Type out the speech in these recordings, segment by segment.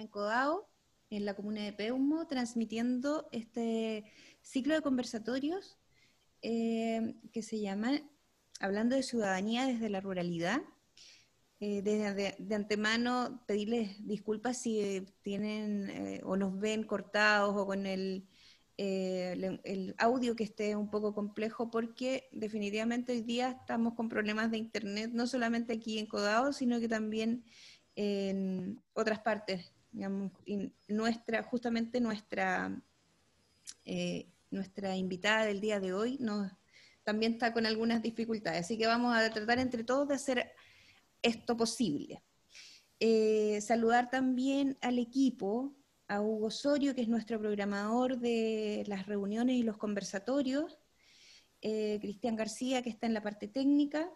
en Codao, en la comuna de Peumo, transmitiendo este ciclo de conversatorios eh, que se llama Hablando de Ciudadanía desde la Ruralidad. Eh, de, antemano pedirles disculpas si tienen eh, o nos ven cortados o con el, el, audio que esté un poco complejo porque definitivamente hoy día estamos con problemas de internet, no solamente aquí en Codao, sino que también en otras partes nuestra, justamente nuestra, eh, nuestra invitada del día de hoy también está con algunas dificultades, así que vamos a tratar entre todos de hacer esto posible. Eh, saludar también al equipo, a Hugo Osorio, que es nuestro programador de las reuniones y los conversatorios, eh, Cristian García, que está en la parte técnica,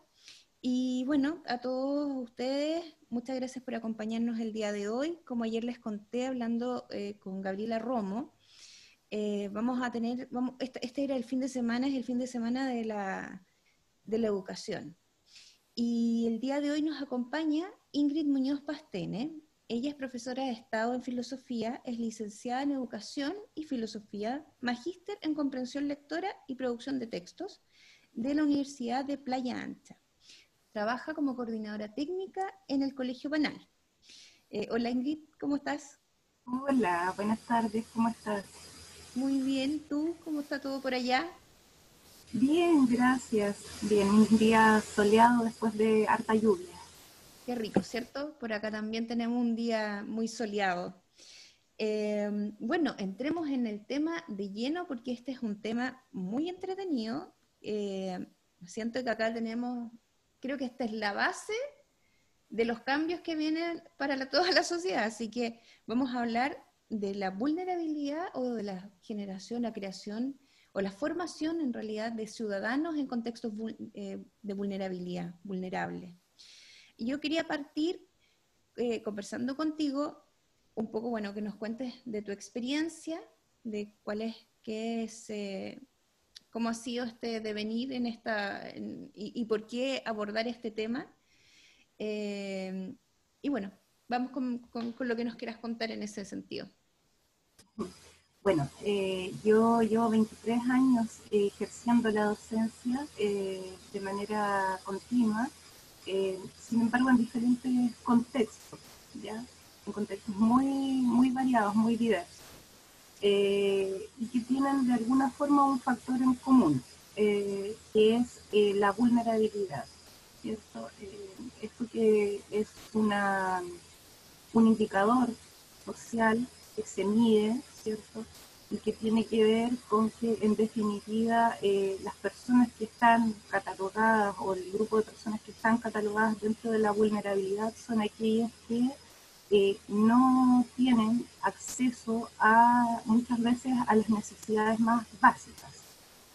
y bueno, a todos ustedes, muchas gracias por acompañarnos el día de hoy. Como ayer les conté hablando eh, con Gabriela Romo, eh, vamos a tener, vamos, este, este, era el fin de semana, es el fin de semana de la, de la educación. Y el día de hoy nos acompaña Ingrid Muñoz Pastene. Ella es profesora de Estado en Filosofía, es licenciada en Educación y Filosofía, magíster en Comprensión Lectora y Producción de Textos de la Universidad de Playa Ancha. Trabaja como coordinadora técnica en el Colegio Banal. Eh, hola Ingrid, ¿cómo estás? Hola, buenas tardes, ¿cómo estás? Muy bien, ¿tú? ¿Cómo está todo por allá? Bien, gracias. Bien, un día soleado después de harta lluvia. Qué rico, ¿cierto? Por acá también tenemos un día muy soleado. Em, bueno, entremos en el tema de lleno porque este es un tema muy entretenido. Eh, siento que acá tenemos creo que esta es la base de los cambios que vienen para toda la sociedad. Así que vamos a hablar de la vulnerabilidad o de la generación, la creación o la formación en realidad de ciudadanos en contextos eh, de vulnerabilidad, vulnerable. Yo quería partir eh, conversando contigo un poco, bueno, que nos cuentes de tu experiencia, de cuál es, qué es, eh, cómo ha sido este devenir en esta y, por qué abordar este tema. Eh, y bueno, vamos con, lo que nos quieras contar en ese sentido. Bueno, eh, yo llevo 23 años ejerciendo la docencia eh, de manera continua, sin embargo en diferentes contextos, ¿ya? en contextos muy, muy variados, muy diversos. Eh, y que tienen de alguna forma un factor en común, eh, que es eh, la vulnerabilidad. ¿cierto? esto que es una, un indicador social que se mide, ¿cierto? y que tiene que ver con que en definitiva las personas que están catalogadas o el grupo de personas que están catalogadas dentro de la vulnerabilidad son aquellas que no tienen acceso a muchas veces a las necesidades más básicas.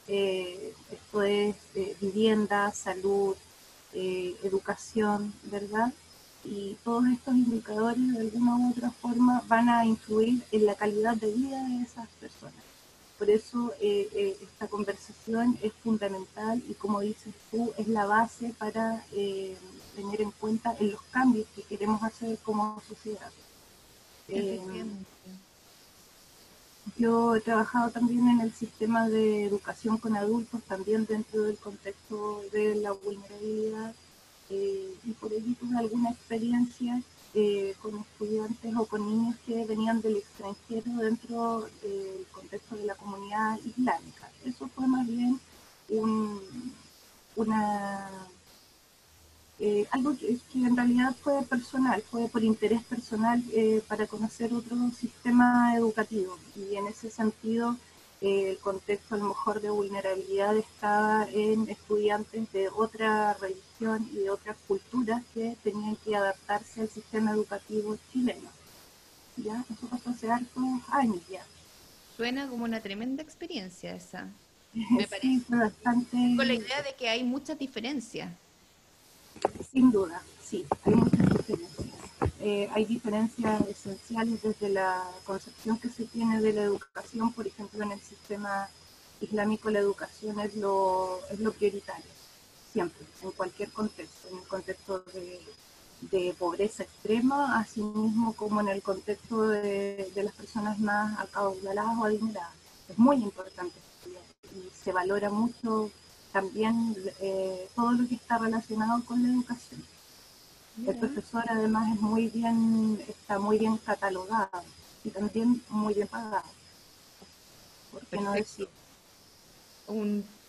Eh, esto es eh, vivienda, salud, eh, educación, ¿verdad? Y todos estos indicadores de alguna u otra forma van a influir en la calidad de vida de esas personas. Por eso esta conversación es fundamental y como dices tú, es la base para tener en cuenta en los cambios que queremos hacer como sociedad. Eh, yo he trabajado también en el sistema de educación con adultos, también dentro del contexto de la vulnerabilidad, eh, y por ello tuve alguna experiencia eh, con estudiantes o con niños que venían del extranjero dentro del contexto de la comunidad islámica. Eso fue más bien un, una eh, algo que, en realidad fue personal, fue por interés personal eh, para conocer otro sistema educativo y en ese sentido el contexto a lo mejor de vulnerabilidad estaba en estudiantes de otra religión y de otras culturas que tenían que adaptarse al sistema educativo chileno. ¿Ya? Eso pasó hace hartos años ya. Suena como una tremenda experiencia esa. Me parece. bastante... Con la idea de que hay muchas diferencias sin duda, sí, hay muchas diferencias. Eh, hay diferencias esenciales desde la concepción que se tiene de la educación, por ejemplo, en el sistema islámico la educación es lo, es lo prioritario, siempre, en cualquier contexto, en el contexto de, de pobreza extrema, así mismo como en el contexto de, las personas más acaudaladas o adineradas. Es muy importante y se valora mucho también eh, todo lo que está relacionado con la educación. El profesor además es muy bien, está muy bien catalogado y también muy bien pagado. ¿Por qué no decir?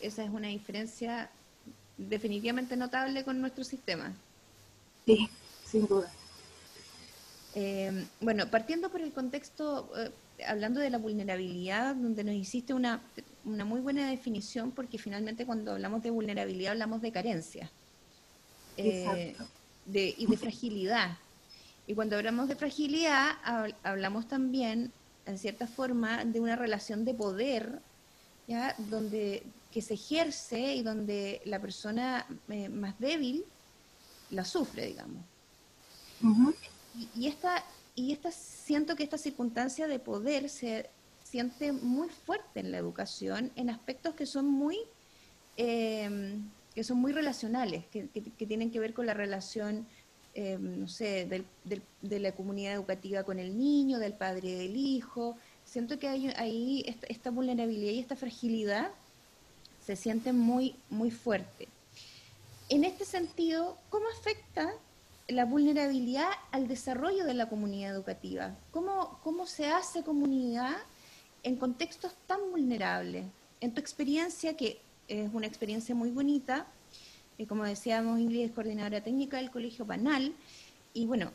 esa es una diferencia definitivamente notable con nuestro sistema. Sí, sin duda. Eh, bueno, partiendo por el contexto, eh, hablando de la vulnerabilidad, donde nos hiciste una, una, muy buena definición, porque finalmente cuando hablamos de vulnerabilidad hablamos de carencia eh, de, y de fragilidad. Y cuando hablamos de fragilidad, hablamos también, en cierta forma, de una relación de poder, ¿ya? donde que se ejerce y donde la persona más débil la sufre, digamos. y, esta, y esta, siento que esta circunstancia de poder se siente muy fuerte en la educación en aspectos que son muy, em, que son muy relacionales, que, tienen que ver con la relación, em, no sé, de la comunidad educativa con el niño, del padre y del hijo. Siento que hay ahí esta, vulnerabilidad y esta fragilidad se siente muy, muy fuerte. En este sentido, ¿cómo afecta la vulnerabilidad al desarrollo de la comunidad educativa? ¿Cómo, cómo se hace comunidad en contextos tan vulnerables? En tu experiencia, que es una experiencia muy bonita, eh, como decíamos, Ingrid es coordinadora técnica del Colegio Panal, y bueno,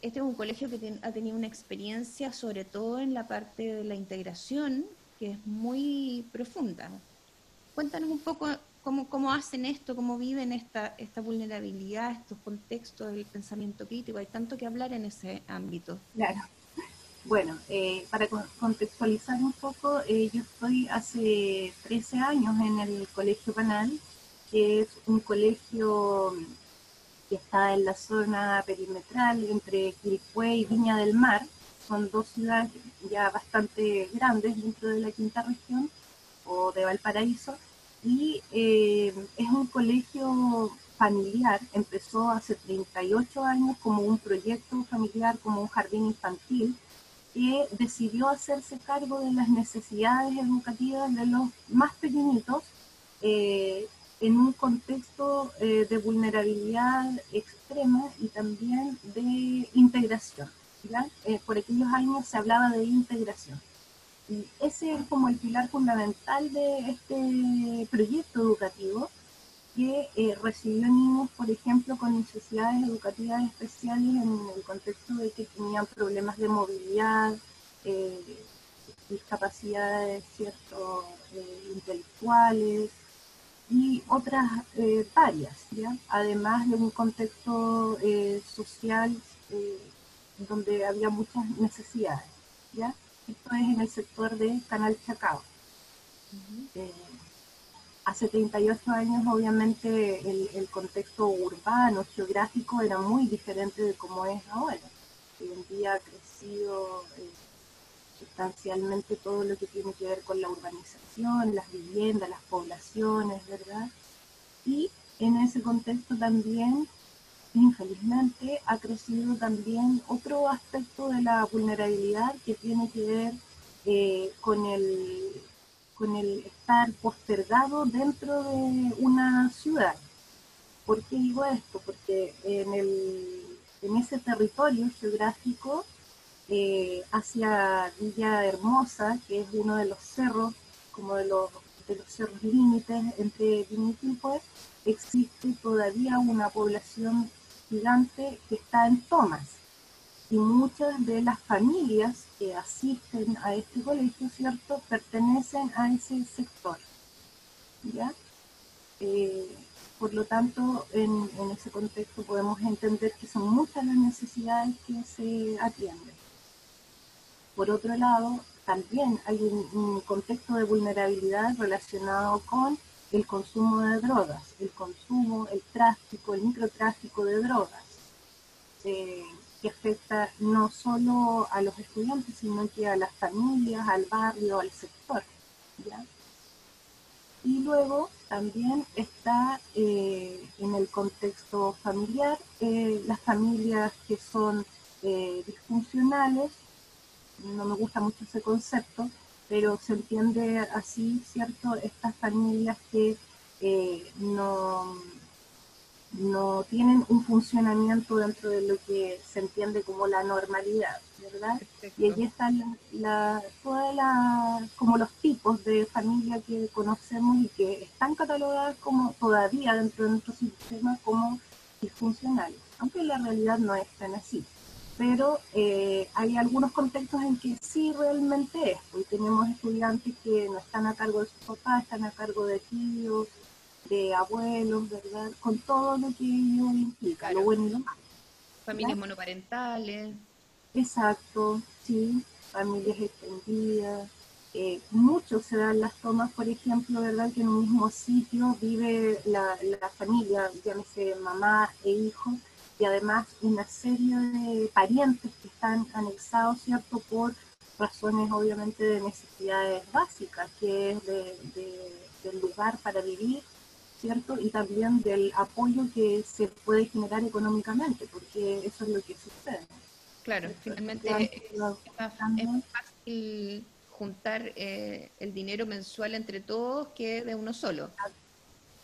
este es un colegio que ha tenido una experiencia sobre todo en la parte de la integración, que es muy profunda. Cuéntanos un poco cómo, cómo hacen esto, cómo viven esta, esta vulnerabilidad, estos contextos del pensamiento crítico. Hay tanto que hablar en ese ámbito. Claro. Bueno, eh, para contextualizar un poco, eh, yo estoy hace 13 años en el Colegio Panal, que es un colegio que está en la zona perimetral entre Quilpué y Viña del Mar. Son dos ciudades ya bastante grandes dentro de la quinta región o de Valparaíso. Y eh, es un colegio familiar, empezó hace 38 años como un proyecto familiar, como un jardín infantil, que decidió hacerse cargo de las necesidades educativas de los más pequeñitos eh, en un contexto eh, de vulnerabilidad extrema y también de integración. por aquellos años se hablaba de integración. Y ese es como el pilar fundamental de este proyecto educativo que eh, recibió niños, por ejemplo, con necesidades educativas especiales en el contexto de que tenían problemas de movilidad, eh, discapacidades cierto, eh, intelectuales y otras varias, ¿ya? además de un contexto social donde había muchas necesidades. ¿ya? Esto es en el sector de Canal Chacao. Hace 38 años, obviamente, el, contexto urbano, geográfico, era muy diferente de cómo es ahora. Hoy en día ha crecido eh, sustancialmente todo lo que tiene que ver con la urbanización, las viviendas, las poblaciones, ¿verdad? Y en ese contexto también infelizmente ha crecido también otro aspecto de la vulnerabilidad que tiene que ver eh, con, el, con el estar postergado dentro de una ciudad. ¿Por qué digo esto? Porque en, el, en ese territorio geográfico, eh, hacia Villa Hermosa, que es uno de los cerros, como de los, de los cerros límites entre y existe todavía una población gigante que está en Thomas. Y muchas de las familias que asisten a este colegio, ¿cierto?, pertenecen a ese sector. ¿Ya? Eh, por lo tanto, en, ese contexto podemos entender que son muchas las necesidades que se atienden. Por otro lado, también hay un contexto de vulnerabilidad relacionado con el consumo de drogas, el consumo, el tráfico, el microtráfico de drogas, eh, que afecta no solo a los estudiantes, sino que a las familias, al barrio, al sector. Y luego también está eh, en el contexto familiar eh, las familias que son eh, disfuncionales, no me gusta mucho ese concepto, pero se entiende así, ¿cierto? Estas familias que no, no tienen un funcionamiento dentro de lo que se entiende como la normalidad. ¿verdad? Y allí están la, la, como los tipos de familia que conocemos y que están catalogadas como todavía dentro de nuestro sistema como disfuncionales, aunque en la realidad no están así. Pero eh, hay algunos contextos en que sí realmente es. Hoy tenemos estudiantes que no están a cargo de sus papás, están a cargo de tíos, de abuelos, ¿verdad? Con todo lo que ello implica, lo bueno y lo malo. Familias monoparentales. Exacto, sí, familias extendidas. Eh, muchos se dan las tomas, por ejemplo, ¿verdad? Que en un mismo sitio vive la, la familia, llámese mamá e hijo, y además una serie de parientes que están anexados, ¿cierto? Por razones obviamente de necesidades básicas, que es del lugar para vivir, ¿cierto? Y también del apoyo que se puede generar económicamente, porque eso es lo que sucede. Claro, finalmente es, más fácil juntar eh, el dinero mensual entre todos que de uno solo.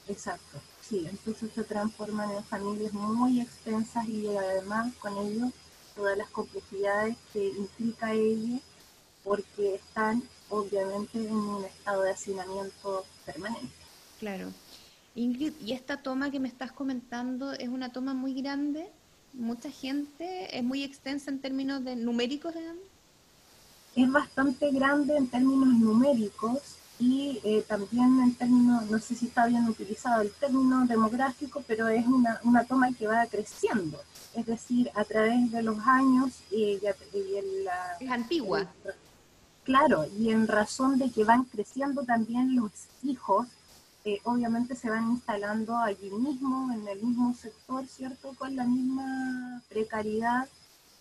Exacto, sí, entonces se transforman en familias muy extensas y además con ello todas las complejidades que implica ello porque están obviamente en un estado de hacinamiento permanente. Claro. Ingrid, y esta toma que me estás comentando es una toma muy grande mucha gente, es muy extensa en términos de numéricos, Es bastante grande en términos numéricos y eh, también en términos, no sé si está bien utilizado el término demográfico, pero es una, una toma que va creciendo. Es decir, a través de los años y, la, es antigua. claro, y en razón de que van creciendo también los hijos obviamente se van instalando allí mismo, en el mismo sector, ¿cierto? Con la misma precariedad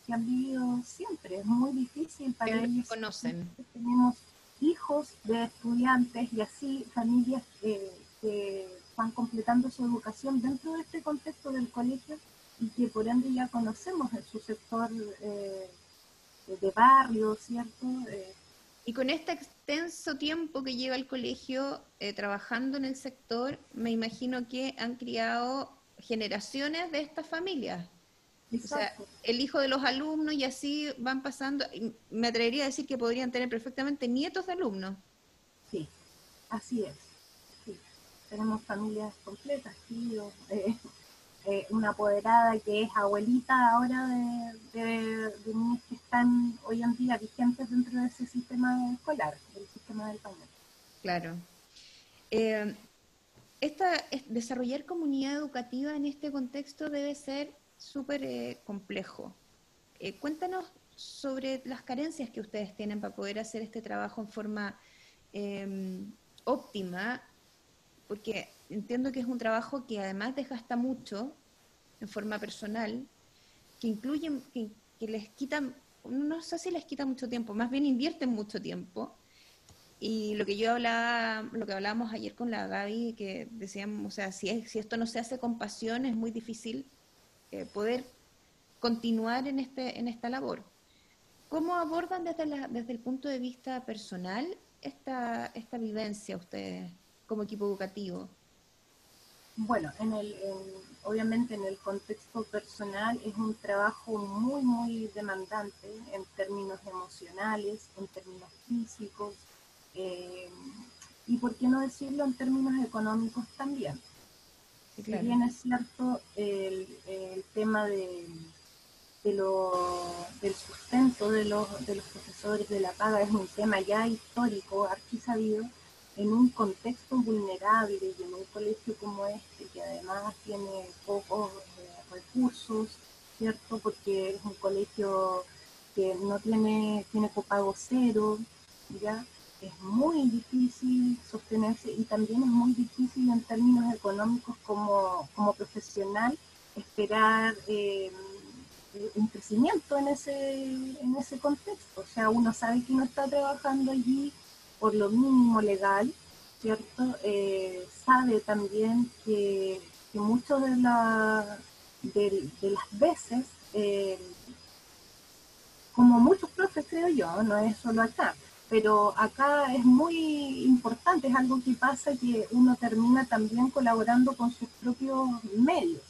que han vivido siempre. Es muy difícil para ellos. conocen. Tenemos hijos de estudiantes y así familias que van completando su educación dentro de este contexto del colegio y que por ende ya conocemos en su sector eh, de barrio, ¿cierto? Y con este extenso tiempo que lleva el colegio eh, trabajando en el sector, me imagino que han criado generaciones de estas familias. O sea, el hijo de los alumnos y así van pasando. Me atrevería a decir que podrían tener perfectamente nietos de alumnos. Sí, así es. Sí. Tenemos familias completas, tíos, eh, eh, una apoderada que es abuelita ahora de, niños que están hoy en día vigentes dentro de ese sistema escolar, del sistema del país. Claro. Eh, esta, desarrollar comunidad educativa en este contexto debe ser súper eh, complejo. cuéntanos sobre las carencias que ustedes tienen para poder hacer este trabajo en forma óptima, porque entiendo que es un trabajo que además desgasta mucho en forma personal, que incluyen, que, les quitan, no sé si les quita mucho tiempo, más bien invierten mucho tiempo. Y lo que yo hablaba, lo que hablábamos ayer con la Gaby, que decíamos, o sea, si, si esto no se hace con pasión, es muy difícil eh, poder continuar en, este, en esta labor. ¿Cómo abordan desde, la, desde el punto de vista personal esta, esta vivencia ustedes como equipo educativo? Bueno, en el, obviamente en el contexto personal es un trabajo muy, muy demandante en términos emocionales, en términos físicos, eh, y por qué no decirlo en términos económicos también. Si bien es cierto el, tema de, lo, del sustento de los, de los profesores de la paga es un tema ya histórico, sabido, en un contexto vulnerable y en un colegio como este, que además tiene pocos eh, recursos, ¿cierto? Porque es un colegio que no tiene, tiene copago cero, ¿ya? Es muy difícil sostenerse y también es muy difícil en términos económicos como, como profesional esperar eh, un crecimiento en ese, en ese contexto. O sea, uno sabe que no está trabajando allí por lo mínimo legal, ¿cierto? Eh, sabe también que, que muchas de, la, de, las veces, eh, como muchos profes creo yo, no es solo acá, pero acá es muy importante, es algo que pasa que uno termina también colaborando con sus propios medios,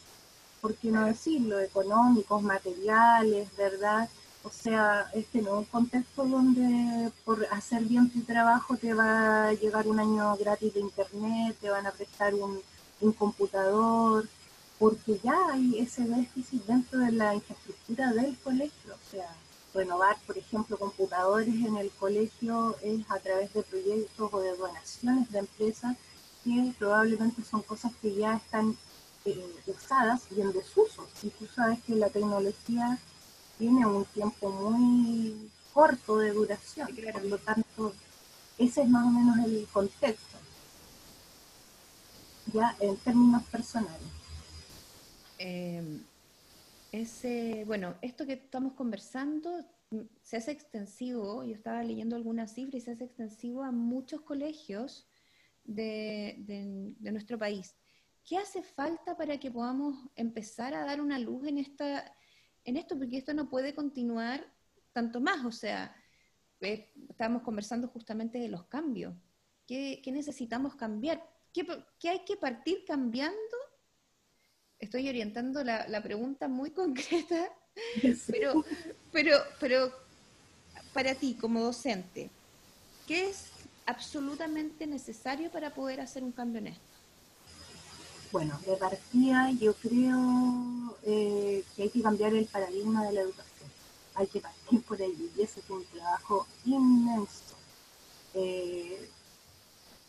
por qué no decirlo, económicos, materiales, ¿verdad? O sea, este no es un contexto donde por hacer bien tu trabajo te va a llegar un año gratis de internet, te van a prestar un, computador, porque ya hay ese déficit dentro de la infraestructura del colegio. O sea, renovar, por ejemplo, computadores en el colegio es a través de proyectos o de donaciones de empresas que probablemente son cosas que ya están eh, usadas y en desuso. Y tú sabes que la tecnología tiene un tiempo muy corto de duración, por lo tanto, ese es más o menos el contexto, ya en términos personales. Eh, ese, bueno, esto que estamos conversando mm, se hace extensivo, yo estaba leyendo algunas cifras y se hace extensivo a muchos colegios de, de nuestro país. ¿Qué hace falta para que podamos empezar a dar una luz en esta en esto, porque esto no puede continuar tanto más. O sea, eh, estábamos conversando justamente de los cambios. ¿Qué, necesitamos cambiar? ¿Qué, hay que partir cambiando? Estoy orientando la, pregunta muy concreta, pero, pero, pero para ti como docente, ¿qué es absolutamente necesario para poder hacer un cambio en esto? Bueno, de partida yo creo eh, que hay que cambiar el paradigma de la educación. Hay que partir por ahí y ese es un trabajo inmenso. Eh,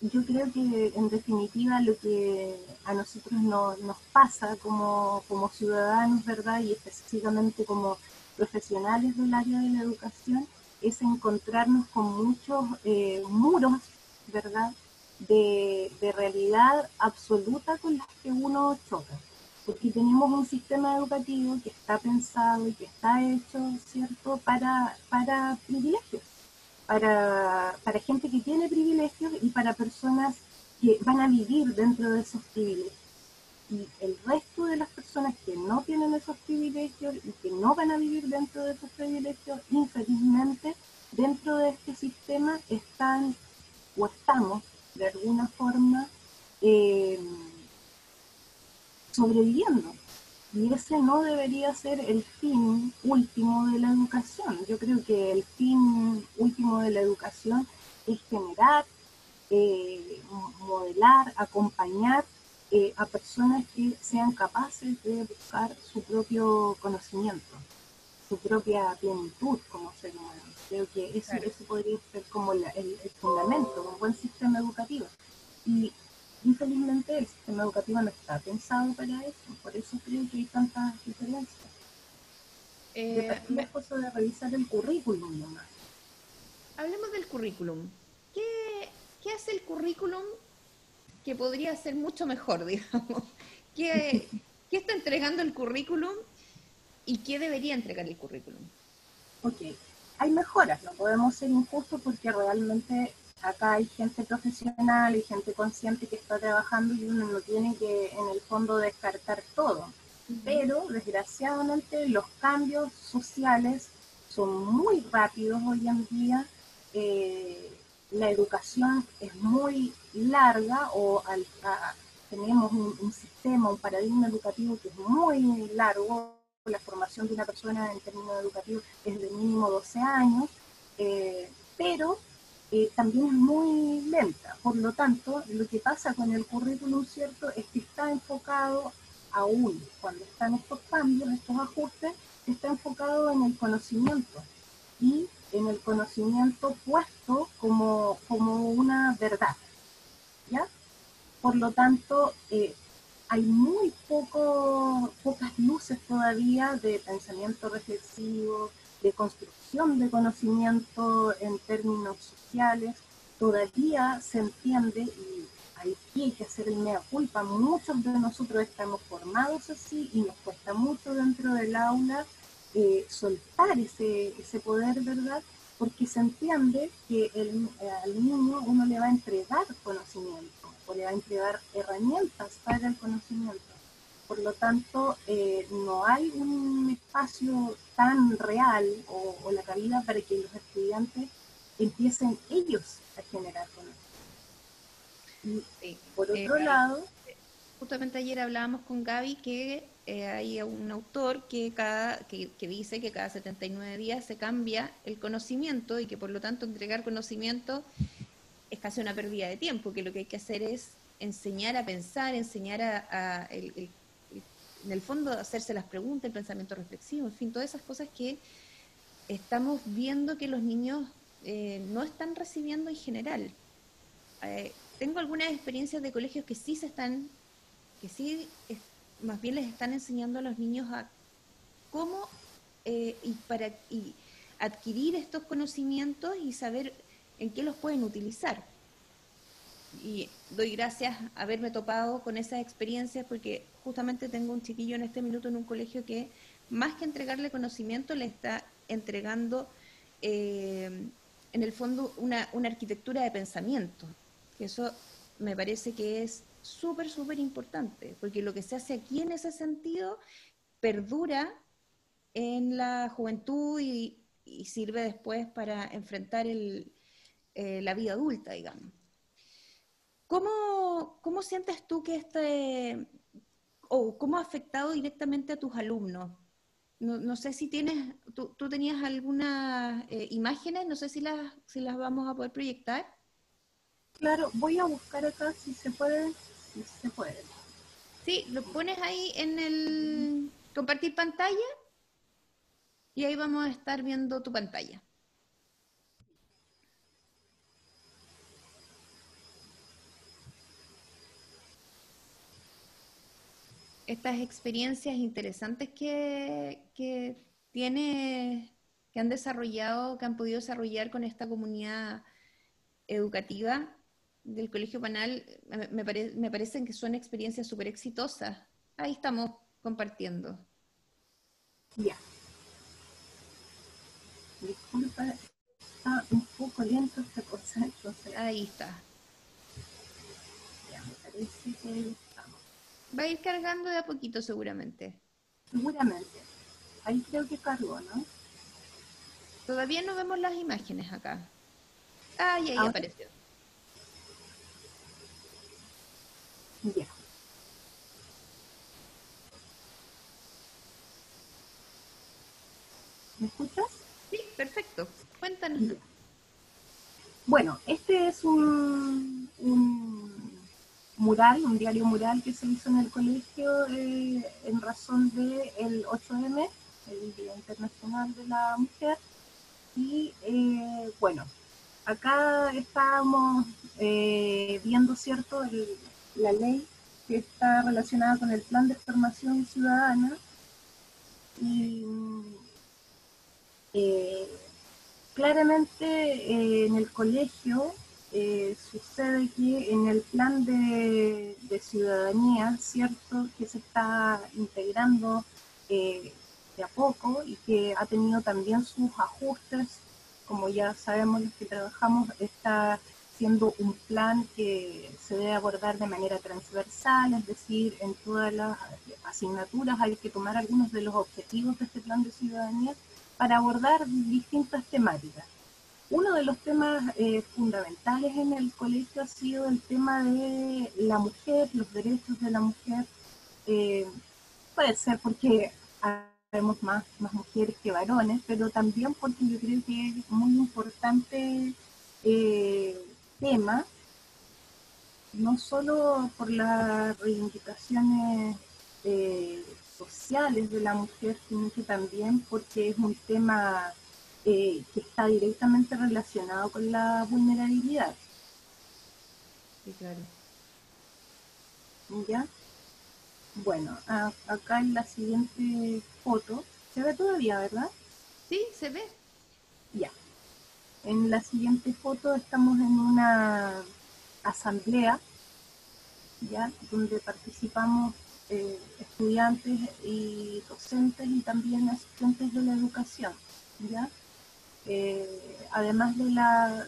yo creo que en definitiva lo que a nosotros nos pasa como, ciudadanos, ¿verdad? Y específicamente como profesionales del área de la educación, es encontrarnos con muchos eh, muros, ¿verdad? De, realidad absoluta con las que uno choca. Porque tenemos un sistema educativo que está pensado y que está hecho, ¿cierto?, para, para privilegios, para, para gente que tiene privilegios y para personas que van a vivir dentro de esos privilegios. Y el resto de las personas que no tienen esos privilegios y que no van a vivir dentro de esos privilegios, infelizmente, dentro de este sistema están o estamos de alguna forma eh, sobreviviendo. Y ese no debería ser el fin último de la educación. Yo creo que el fin último de la educación es generar, eh, modelar, acompañar eh, a personas que sean capaces de buscar su propio conocimiento, su propia plenitud como ser humano. Creo que eso, podría ser como el, fundamento, un buen sistema educativo. Y infelizmente el sistema educativo no está pensado para eso, por eso creo que hay tantas diferencias. Eh, me... cosa de revisar el currículum nomás. Hablemos del currículum. ¿Qué, ¿Qué hace el currículum que podría ser mucho mejor, digamos? ¿Qué, ¿Qué está entregando el currículum y qué debería entregar el currículum? Ok, hay mejoras, no podemos ser injustos porque realmente acá hay gente profesional y gente consciente que está trabajando y uno no tiene que en el fondo descartar todo. Pero desgraciadamente los cambios sociales son muy rápidos hoy en día. Eh, la educación es muy larga o tenemos un, un, sistema, un paradigma educativo que es muy largo la formación de una persona en términos educativos es de mínimo 12 años, eh, pero eh, también es muy lenta. Por lo tanto, lo que pasa con el currículum, ¿cierto?, es que está enfocado aún, cuando están estos cambios, estos ajustes, está enfocado en el conocimiento y en el conocimiento puesto como, como una verdad, ¿ya? Por lo tanto, eh, hay muy poco, pocas luces todavía de pensamiento reflexivo, de construcción de conocimiento en términos sociales. Todavía se entiende, y hay que hacer el mea culpa, muchos de nosotros estamos formados así y nos cuesta mucho dentro del aula eh, soltar ese, poder, ¿verdad? Porque se entiende que al niño uno le va a entregar conocimiento le va a entregar herramientas para el conocimiento. Por lo tanto, eh, no hay un espacio tan real o, la cabida para que los estudiantes empiecen ellos a generar conocimiento. Por otro eh, lado... Justamente ayer hablábamos con Gaby que eh, hay un autor que, cada, que, que, dice que cada 79 días se cambia el conocimiento y que por lo tanto entregar conocimiento es casi una pérdida de tiempo, que lo que hay que hacer es enseñar a pensar, enseñar a, el, en el fondo hacerse las preguntas, el pensamiento reflexivo, en fin, todas esas cosas que estamos viendo que los niños eh, no están recibiendo en general. Eh, tengo algunas experiencias de colegios que sí se están, que sí, más bien les están enseñando a los niños a cómo eh, y para y adquirir estos conocimientos y saber en qué los pueden utilizar y doy gracias a haberme topado con esas experiencias porque justamente tengo un chiquillo en este minuto en un colegio que más que entregarle conocimiento le está entregando eh, en el fondo una, una arquitectura de pensamiento. Eso me parece que es súper, súper importante, porque lo que se hace aquí en ese sentido perdura en la juventud y, sirve después para enfrentar el, eh, la vida adulta, digamos. ¿Cómo, ¿Cómo sientes tú que este, o cómo ha afectado directamente a tus alumnos? No, sé si tienes, tú, tenías algunas eh, imágenes, no sé si las, si las vamos a poder proyectar. Claro, voy a buscar acá si se puede, si se puede. Sí, lo pones ahí en el compartir pantalla y ahí vamos a estar viendo tu pantalla. Estas experiencias interesantes que, que tiene, que han desarrollado, que han podido desarrollar con esta comunidad educativa del Colegio Panal, me, me parecen que son experiencias súper exitosas. Ahí estamos compartiendo. Ya. Disculpa, está un poco lento esta cosa, Ahí está. Ya, me parece que Va a ir cargando de a poquito seguramente. Seguramente. Ahí creo que cargó, ¿no? Todavía no vemos las imágenes acá. Ah, y ahí apareció. Ya. ¿Me escuchas? Sí, perfecto. Cuéntanos. Bueno, este es un, un mural, un diario mural que se hizo en el colegio eh, en razón del el 8M, el Día Internacional de la Mujer. Y eh, bueno, acá estábamos eh, viendo, ¿cierto?, la ley que está relacionada con el Plan de Formación Ciudadana. Y claramente en el colegio eh, sucede que en el plan de, ciudadanía, ¿cierto?, que se está integrando eh, de a poco y que ha tenido también sus ajustes, como ya sabemos los que trabajamos, está siendo un plan que se debe abordar de manera transversal, es decir, en todas las asignaturas hay que tomar algunos de los objetivos de este plan de ciudadanía para abordar distintas temáticas. Uno de los temas eh, fundamentales en el colegio ha sido el tema de la mujer, los derechos de la mujer. Eh, puede ser porque tenemos más, más mujeres que varones, pero también porque yo creo que es muy importante eh, tema, no solo por las reivindicaciones sociales de la mujer, sino que también porque es un tema eh, que está directamente relacionado con la vulnerabilidad. Sí, claro. ¿Ya? Bueno, acá en la siguiente foto, se ve todavía, ¿verdad? Sí, se ve. Ya. En la siguiente foto estamos en una asamblea, ¿ya? Donde participamos eh, estudiantes y docentes y también asistentes de la educación, ¿ya? Eh, además de la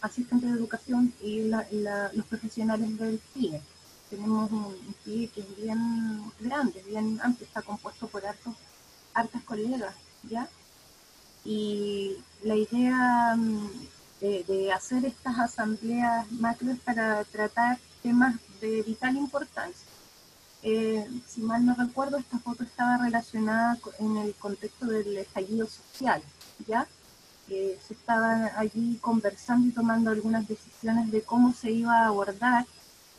asistente de educación y los profesionales del CIE. Tenemos un CIE que es bien grande, bien amplio, está compuesto por hartas colegas, ¿ya? Y la idea mm, de, hacer estas asambleas macro para tratar temas de vital importancia. Eh, si mal no recuerdo, esta foto estaba relacionada en el contexto del estallido social, ¿ya? Se estaban allí conversando y tomando algunas decisiones de cómo se iba a abordar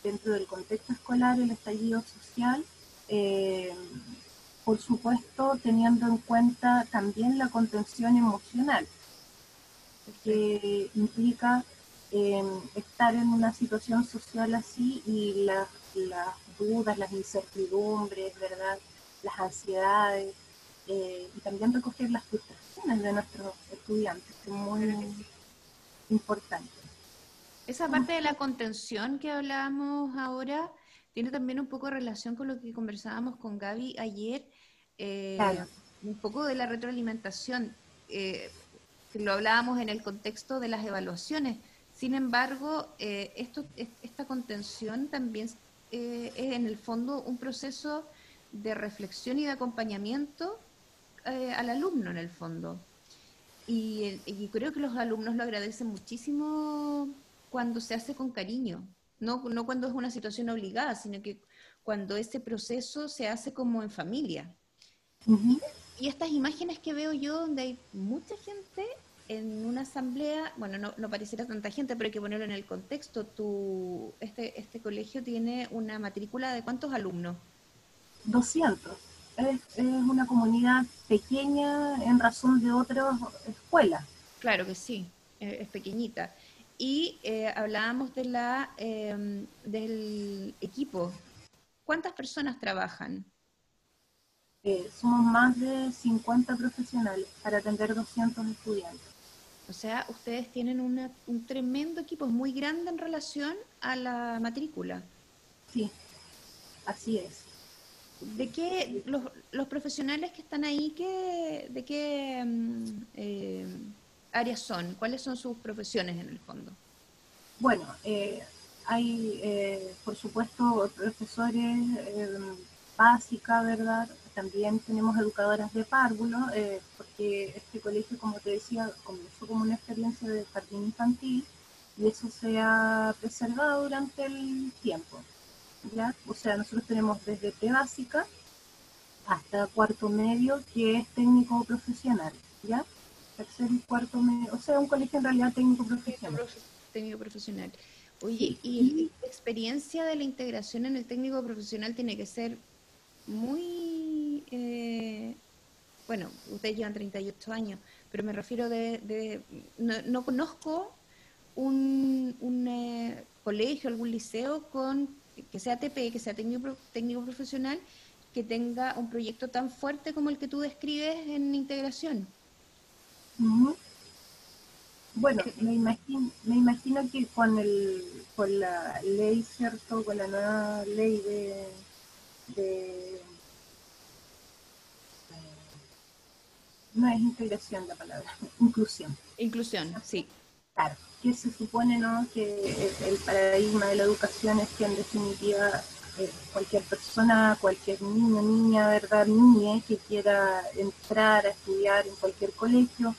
dentro del contexto escolar el estallido social, eh, por supuesto teniendo en cuenta también la contención emocional, que implica em, estar en una situación social así y las dudas, las incertidumbres, ¿verdad? las ansiedades, eh, y también recoger las frustraciones de nuestros estudiantes, que es muy importante. Esa parte de la contención que hablábamos ahora tiene también un poco relación con lo que conversábamos con Gaby ayer, eh, un poco de la retroalimentación. Eh, lo hablábamos en el contexto de las evaluaciones. Sin embargo, esto, esta contención también es en el fondo un proceso de reflexión y de acompañamiento eh, al alumno en el fondo. Y, creo que los alumnos lo agradecen muchísimo cuando se hace con cariño, no, no cuando es una situación obligada, sino que cuando ese proceso se hace como en familia. Y estas imágenes que veo yo, donde hay mucha gente en una asamblea, bueno, no, no pareciera tanta gente, pero hay que ponerlo en el contexto. Tu, este, este colegio tiene una matrícula de cuántos alumnos? 200 es, una comunidad pequeña en razón de otras escuelas. Claro que sí, es pequeñita. Y eh, hablábamos de la, em, del equipo. ¿Cuántas personas trabajan? Eh, somos más de 50 profesionales para atender 200 estudiantes. O sea, ustedes tienen una, un tremendo equipo, es muy grande en relación a la matrícula. Sí, así es. ¿De qué los, los profesionales que están ahí, qué, de qué mm, eh, áreas son? ¿Cuáles son sus profesiones en el fondo? Bueno, eh, hay, eh, por supuesto, profesores básica, ¿verdad? También tenemos educadoras de párvulo, porque este colegio, como te decía, comenzó como una experiencia de jardín infantil y eso se ha preservado durante el tiempo. O sea, nosotros tenemos desde T básica hasta cuarto medio, que es técnico profesional, ¿ya? Tercer y cuarto medio, o sea, un colegio en realidad técnico profesional. Técnico profesional. Oye, y la experiencia de la integración en el técnico profesional tiene que ser muy... Eh, bueno, ustedes llevan 38 años, pero me refiero de... no, conozco un, un eh, colegio, algún liceo con que sea TP, que sea técnico, técnico profesional, que tenga un proyecto tan fuerte como el que tú describes en integración. Bueno, me imagino, me imagino que con el, con la ley, cierto, con la nueva ley de, de no es integración la palabra, inclusión. Inclusión, sí. Claro, que se supone ¿no? que el, paradigma de la educación es que en definitiva eh, cualquier persona, cualquier niño, niña, verdad, niña que quiera entrar a estudiar en cualquier colegio,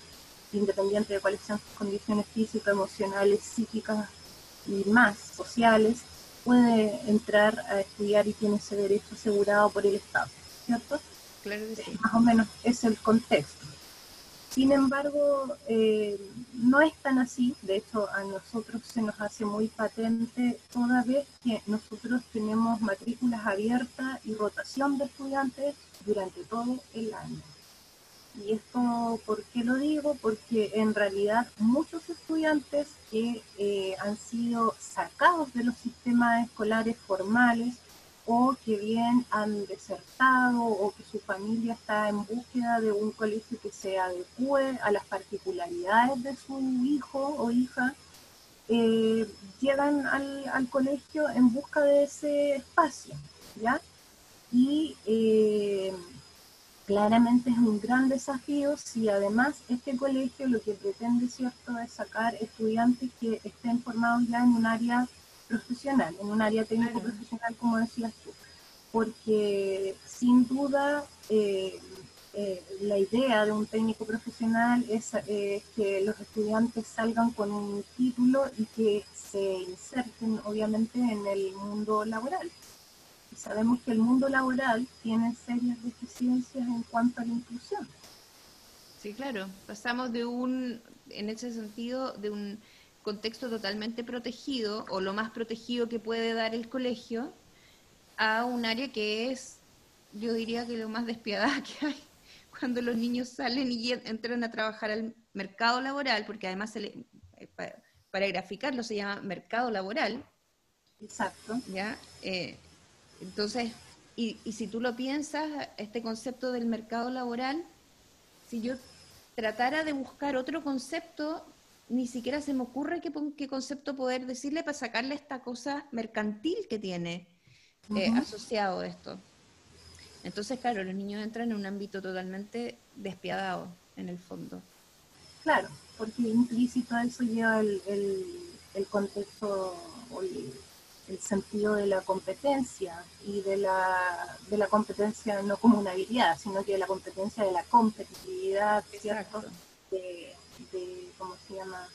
independiente de cuáles sean sus condiciones físicas, emocionales, psíquicas y más sociales, puede entrar a estudiar y tiene ese derecho asegurado por el Estado, ¿cierto? Claro que sí. Más o menos es el contexto. Sin embargo, eh, no es tan así, de hecho a nosotros se nos hace muy patente toda vez que nosotros tenemos matrículas abiertas y rotación de estudiantes durante todo el año. Y esto, ¿por qué lo digo? Porque en realidad muchos estudiantes que eh, han sido sacados de los sistemas escolares formales o que bien han desertado o que su familia está en búsqueda de un colegio que se adecue a las particularidades de su hijo o hija, llegan al, colegio en busca de ese espacio, ¿ya? y eh, claramente es un gran desafío si además este colegio lo que pretende, ¿cierto?, es sacar estudiantes que estén formados ya en un área profesional, en un área técnico profesional, como decías tú, porque sin duda eh, eh, la idea de un técnico profesional es que los estudiantes salgan con un título y que se inserten obviamente en el mundo laboral. sabemos que el mundo laboral tiene serias deficiencias en cuanto a la inclusión. Sí, claro. Pasamos de un, en ese sentido, de un contexto totalmente protegido o lo más protegido que puede dar el colegio a un área que es, yo diría que lo más despiadada que hay cuando los niños salen y entran a trabajar al mercado laboral, porque además eh, para, graficarlo se llama mercado laboral. Exacto. ¿ya? Eh, entonces, y, si tú lo piensas, este concepto del mercado laboral, si yo tratara de buscar otro concepto, ni siquiera se me ocurre qué, qué concepto poder decirle para sacarle esta cosa mercantil que tiene eh, asociado a esto. Entonces, claro, los niños entran en un ámbito totalmente despiadado, en el fondo. Claro, porque implícito a eso lleva el, el, contexto o el, sentido de la competencia y de la, de la competencia no como una habilidad, sino que de la competencia de la competitividad, ¿cierto? De, de, ¿cómo se llama?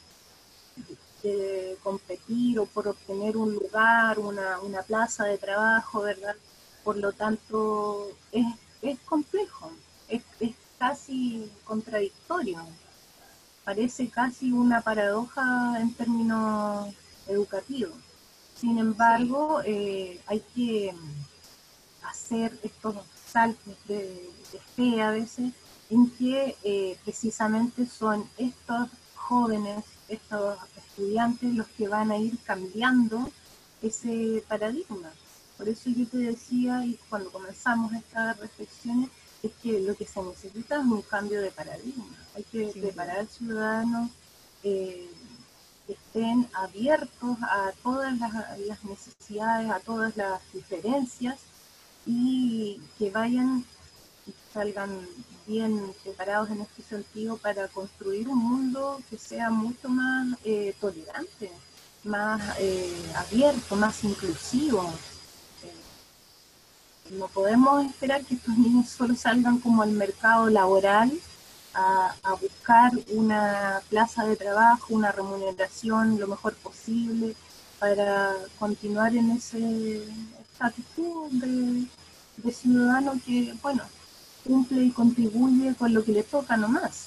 De, competir o por obtener un lugar, una, una plaza de trabajo, ¿verdad? Por lo tanto, es, es complejo, es, es casi contradictorio. Parece casi una paradoja en términos educativos. Sin embargo, eh, hay que hacer estos saltos de, fe a veces en que eh, precisamente son estos jóvenes, estos estudiantes los que van a ir cambiando ese paradigma. Por eso yo te decía, y cuando comenzamos estas reflexiones, es que lo que se necesita es un cambio de paradigma. Hay que preparar ciudadanos eh, que estén abiertos a todas las, necesidades, a todas las diferencias y que vayan y salgan bien preparados en este sentido para construir un mundo que sea mucho más eh, tolerante, más eh, abierto, más inclusivo. No podemos esperar que estos niños solo salgan como al mercado laboral a, buscar una plaza de trabajo, una remuneración lo mejor posible para continuar en ese estatus de ciudadano que, bueno, cumple y contribuye con lo que le toca nomás.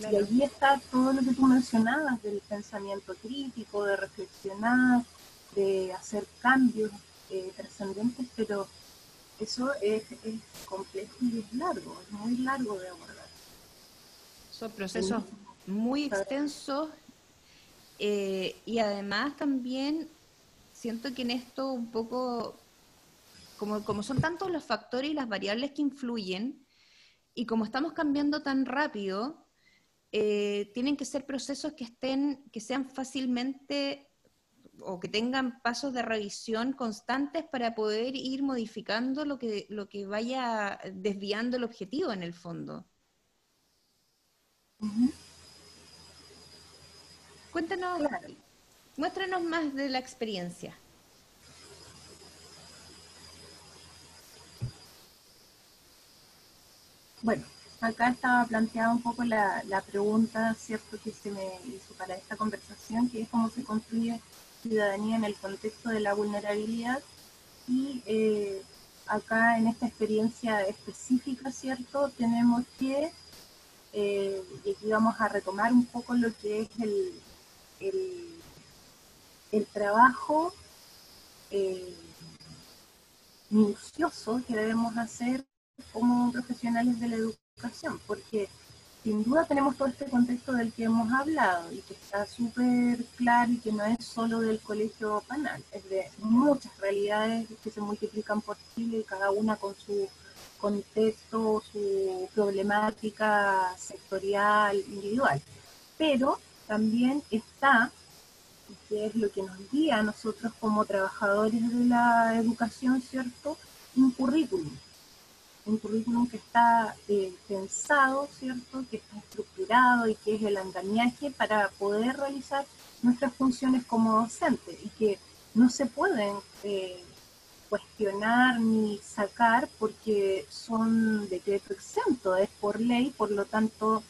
Y allí está todo lo que tú mencionabas del pensamiento crítico, de reflexionar, de hacer cambios eh, trascendentes, pero eso es, complejo y es largo, es muy largo de abordar. Son procesos muy extensos eh, y además también siento que en esto un poco, como, como son tantos los factores y las variables que influyen, y como estamos cambiando tan rápido, eh, tienen que ser procesos que estén, que sean fácilmente o que tengan pasos de revisión constantes para poder ir modificando lo que, lo que vaya desviando el objetivo en el fondo. Cuéntanos, muéstranos más de la experiencia. Bueno, acá estaba planteada un poco la, pregunta, ¿cierto?, que se me hizo para esta conversación, que es cómo se construye ciudadanía en el contexto de la vulnerabilidad y eh, acá en esta experiencia específica, ¿cierto? Tenemos que, eh, y aquí vamos a retomar un poco lo que es el, el, trabajo eh, minucioso que debemos hacer como profesionales de la educación, porque sin duda tenemos todo este contexto del que hemos hablado y que está súper claro y que no es solo del colegio panal, es de muchas realidades que se multiplican por Chile, cada una con su contexto, su problemática sectorial, individual. Pero también está, que es lo que nos guía a nosotros como trabajadores de la educación, ¿cierto? un currículum, un currículum que está eh, pensado, ¿cierto? Que está estructurado y que es el andamiaje para poder realizar nuestras funciones como docentes y que no se pueden eh, cuestionar ni sacar porque son decreto exento, es por ley, por lo tanto,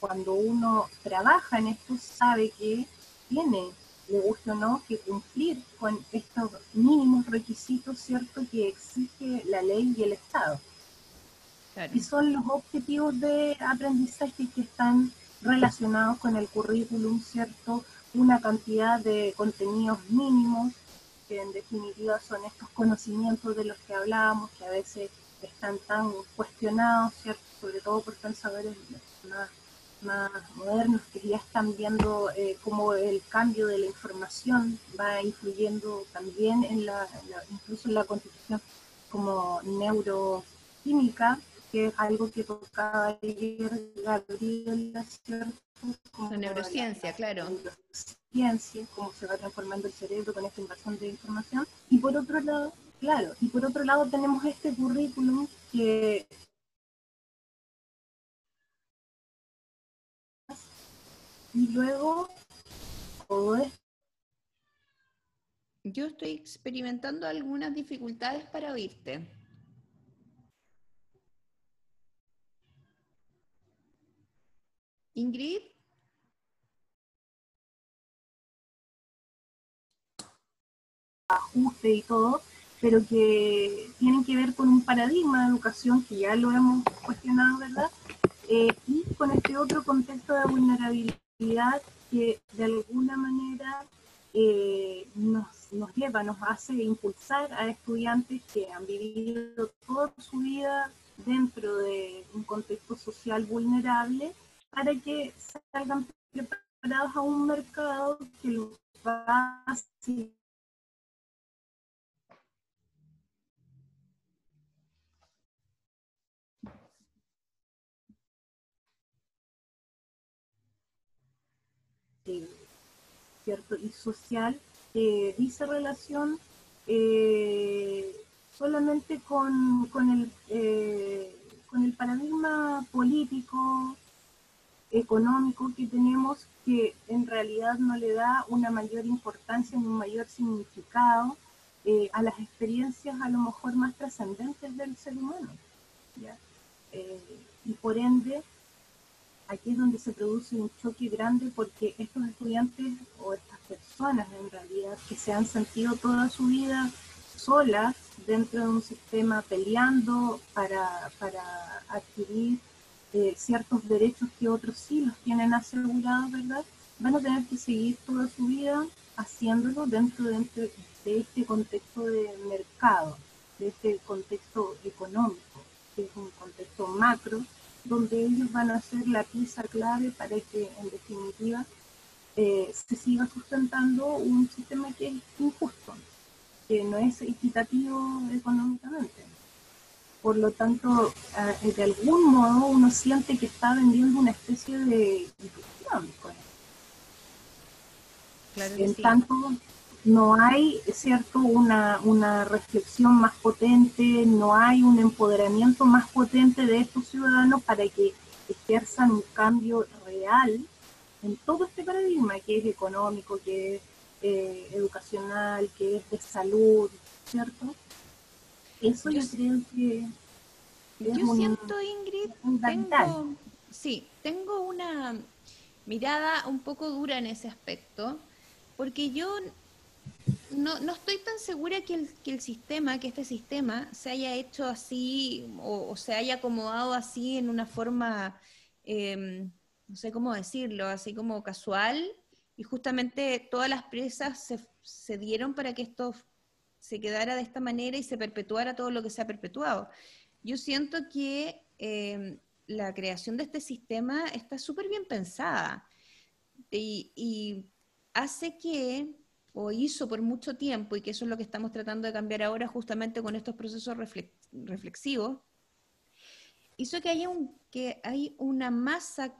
cuando uno trabaja en esto sabe que tiene, le guste o no, que cumplir con estos mínimos requisitos, ¿cierto?, que exige la ley y el Estado. Y son los objetivos de aprendizaje que están relacionados con el currículum, ¿cierto? Una cantidad de contenidos mínimos, que en definitiva son estos conocimientos de los que hablábamos, que a veces están tan cuestionados, ¿cierto? Sobre todo por pensadores más, más modernos que ya están viendo eh, cómo el cambio de la información va influyendo también en la, incluso en la constitución como neuroquímica, que es algo que tocaba ayer Gabriela, ¿cierto? la neurociencia, claro. Neurociencia, cómo se va transformando el cerebro con esta invasión de información. Y por otro lado, claro, y por otro lado tenemos este currículum que y luego todo esto yo estoy experimentando algunas dificultades para oírte. Ingrid. ajuste y todo, pero que tienen que ver con un paradigma de educación que ya lo hemos cuestionado, ¿verdad? Eh, y con este otro contexto de vulnerabilidad que de alguna manera eh, nos, nos lleva, nos hace impulsar a estudiantes que han vivido toda su vida dentro de un contexto social vulnerable para que salgan preparados a un mercado que los va a ¿cierto? y social eh, dice relación eh, solamente con, con el, eh, con el paradigma político económico que tenemos que en realidad no le da una mayor importancia ni un mayor significado eh, a las experiencias a lo mejor más trascendentes del ser humano. Eh, y por ende, aquí es donde se produce un choque grande porque estos estudiantes o estas personas en realidad que se han sentido toda su vida solas dentro de un sistema peleando para, para adquirir eh, ciertos derechos que otros sí los tienen asegurados, ¿verdad? Van a tener que seguir toda su vida haciéndolo dentro de, este contexto de mercado, de este contexto económico, que es un contexto macro, donde ellos van a ser la pieza clave para que en definitiva eh, se siga sustentando un sistema que es injusto, que no es equitativo económicamente. Por lo tanto, eh, de algún modo uno siente que está vendiendo una especie de ilusión en tanto, no hay, cierto, una, una reflexión más potente, no hay un empoderamiento más potente de estos ciudadanos para que ejerzan un cambio real en todo este paradigma que es económico, que es eh, educacional, que es de salud, ¿cierto? Eso yo, creo que... Yo siento, Ingrid, tengo, sí, tengo una mirada un poco dura en ese aspecto, porque yo no, no estoy tan segura que el, que el sistema, que este sistema se haya hecho así o, se haya acomodado así en una forma, em, no sé cómo decirlo, así como casual, y justamente todas las presas se, se dieron para que esto se quedara de esta manera y se perpetuara todo lo que se ha perpetuado. Yo siento que em, la creación de este sistema está súper bien pensada y, hace que, o hizo por mucho tiempo, y que eso es lo que estamos tratando de cambiar ahora justamente con estos procesos reflexivos, hizo que haya un, que hay una masa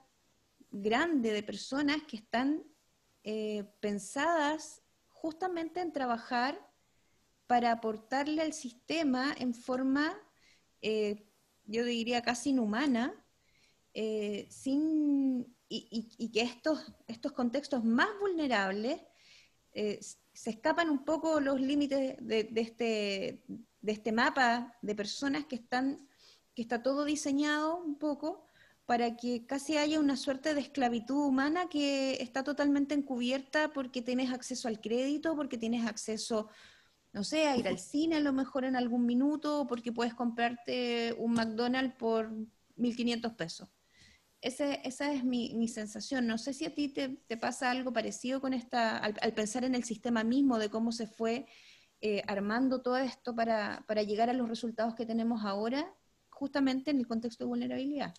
grande de personas que están eh, pensadas justamente en trabajar para aportarle al sistema en forma, eh, yo diría, casi inhumana, eh, sin, y, que estos, estos contextos más vulnerables eh, se escapan un poco los límites de, este, de este mapa de personas que están, que está todo diseñado un poco para que casi haya una suerte de esclavitud humana que está totalmente encubierta porque tienes acceso al crédito, porque tienes acceso, no sé, a ir al cine a lo mejor en algún minuto, porque puedes comprarte un McDonald's por 1.500 pesos. Ese, esa es mi, sensación. No sé si a ti te, pasa algo parecido con esta, al, pensar en el sistema mismo, de cómo se fue eh, armando todo esto para, para llegar a los resultados que tenemos ahora, justamente en el contexto de vulnerabilidad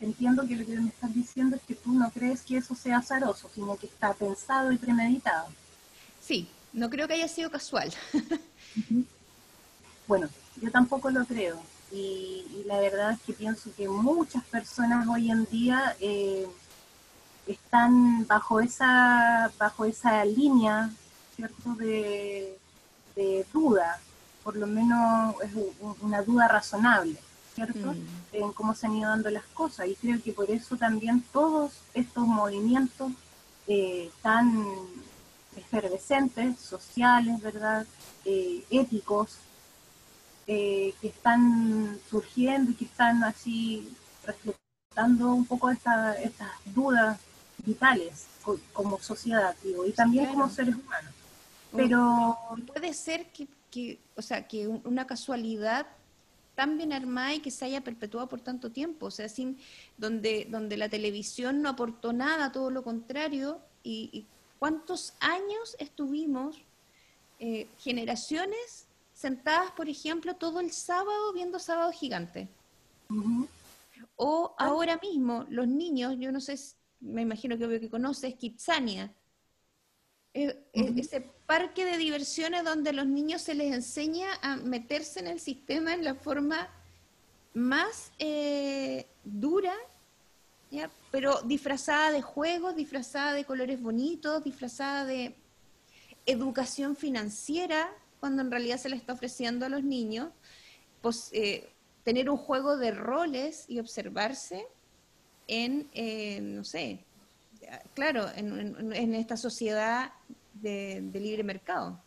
entiendo que lo que me estás diciendo es que tú no crees que eso sea azaroso, sino que está pensado y premeditado. Sí, no creo que haya sido casual. bueno, yo tampoco lo creo. Y, la verdad es que pienso que muchas personas hoy en día eh, están bajo esa, bajo esa línea, ¿cierto?, de, de duda, por lo menos es una duda razonable. ¿cierto? Mm. En cómo se han ido dando las cosas. Y creo que por eso también todos estos movimientos eh, tan efervescentes, sociales, ¿verdad? Eh, éticos, eh, que están surgiendo y que están así reflejando un poco estas dudas vitales como sociedad, digo, y también como seres humanos. Pero puede ser que, que, o sea, que una casualidad tan bien armada y que se haya perpetuado por tanto tiempo, o sea, sin, donde, donde la televisión no aportó nada, todo lo contrario, y, cuántos años estuvimos, eh, generaciones sentadas, por ejemplo, todo el sábado viendo Sábado Gigante. O ahora mismo, los niños, yo no sé, me imagino que obvio que conoces, Kitsania, ese parque de diversiones donde a los niños se les enseña a meterse en el sistema en la forma más eh, dura, pero disfrazada de juegos, disfrazada de colores bonitos, disfrazada de educación financiera, cuando en realidad se le está ofreciendo a los niños, pues, eh, tener un juego de roles y observarse en, eh, no sé, claro, en, esta sociedad de, libre mercado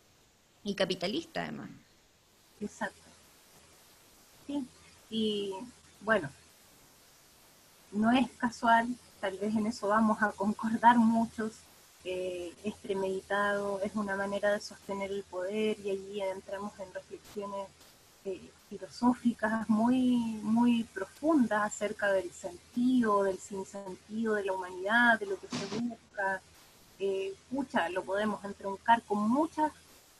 y capitalista además. Exacto. Sí, y bueno, no es casual, tal vez en eso vamos a concordar muchos, es premeditado, es una manera de sostener el poder y allí entramos en reflexiones eh, filosóficas muy, muy profundas acerca del sentido, del sinsentido de la humanidad, de lo que se busca. Eh, lo podemos entroncar con muchas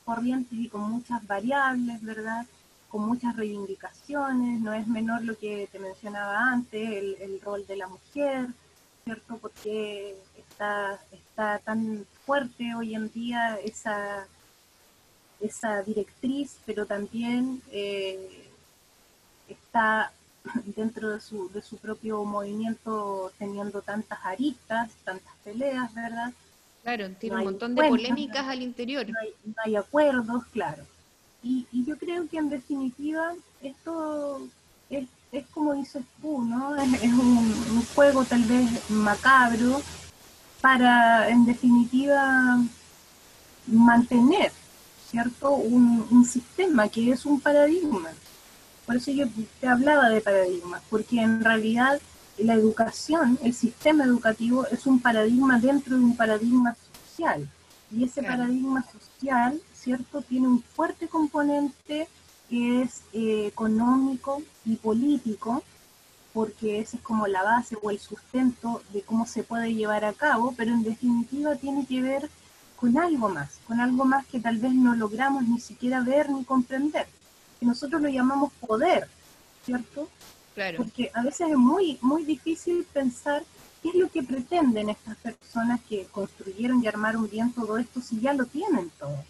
corrientes y con muchas variables, ¿verdad? Con muchas reivindicaciones, no es menor lo que te mencionaba antes, el, el rol de la mujer, ¿cierto? Porque está, está tan fuerte hoy en día esa, esa directriz, pero también eh, está dentro de su, de su propio movimiento teniendo tantas aristas, tantas peleas, ¿verdad? Claro, tiene un montón de polémicas al interior. No hay, acuerdos, claro. Y, yo creo que en definitiva esto es, es como dices tú, ¿no? Es, un, juego tal vez macabro para, en definitiva, mantener, ¿cierto? Un, un sistema que es un paradigma por eso yo te hablaba de paradigmas, porque en realidad la educación, el sistema educativo es un paradigma dentro de un paradigma social. Y ese paradigma social, ¿cierto?, tiene un fuerte componente que es eh, económico y político, porque esa es como la base o el sustento de cómo se puede llevar a cabo, pero en definitiva tiene que ver con algo más, con algo más que tal vez no logramos ni siquiera ver ni comprender nosotros lo llamamos poder, ¿cierto? Claro. Porque a veces es muy, muy difícil pensar qué es lo que pretenden estas personas que construyeron y armaron bien todo esto si ya lo tienen todo.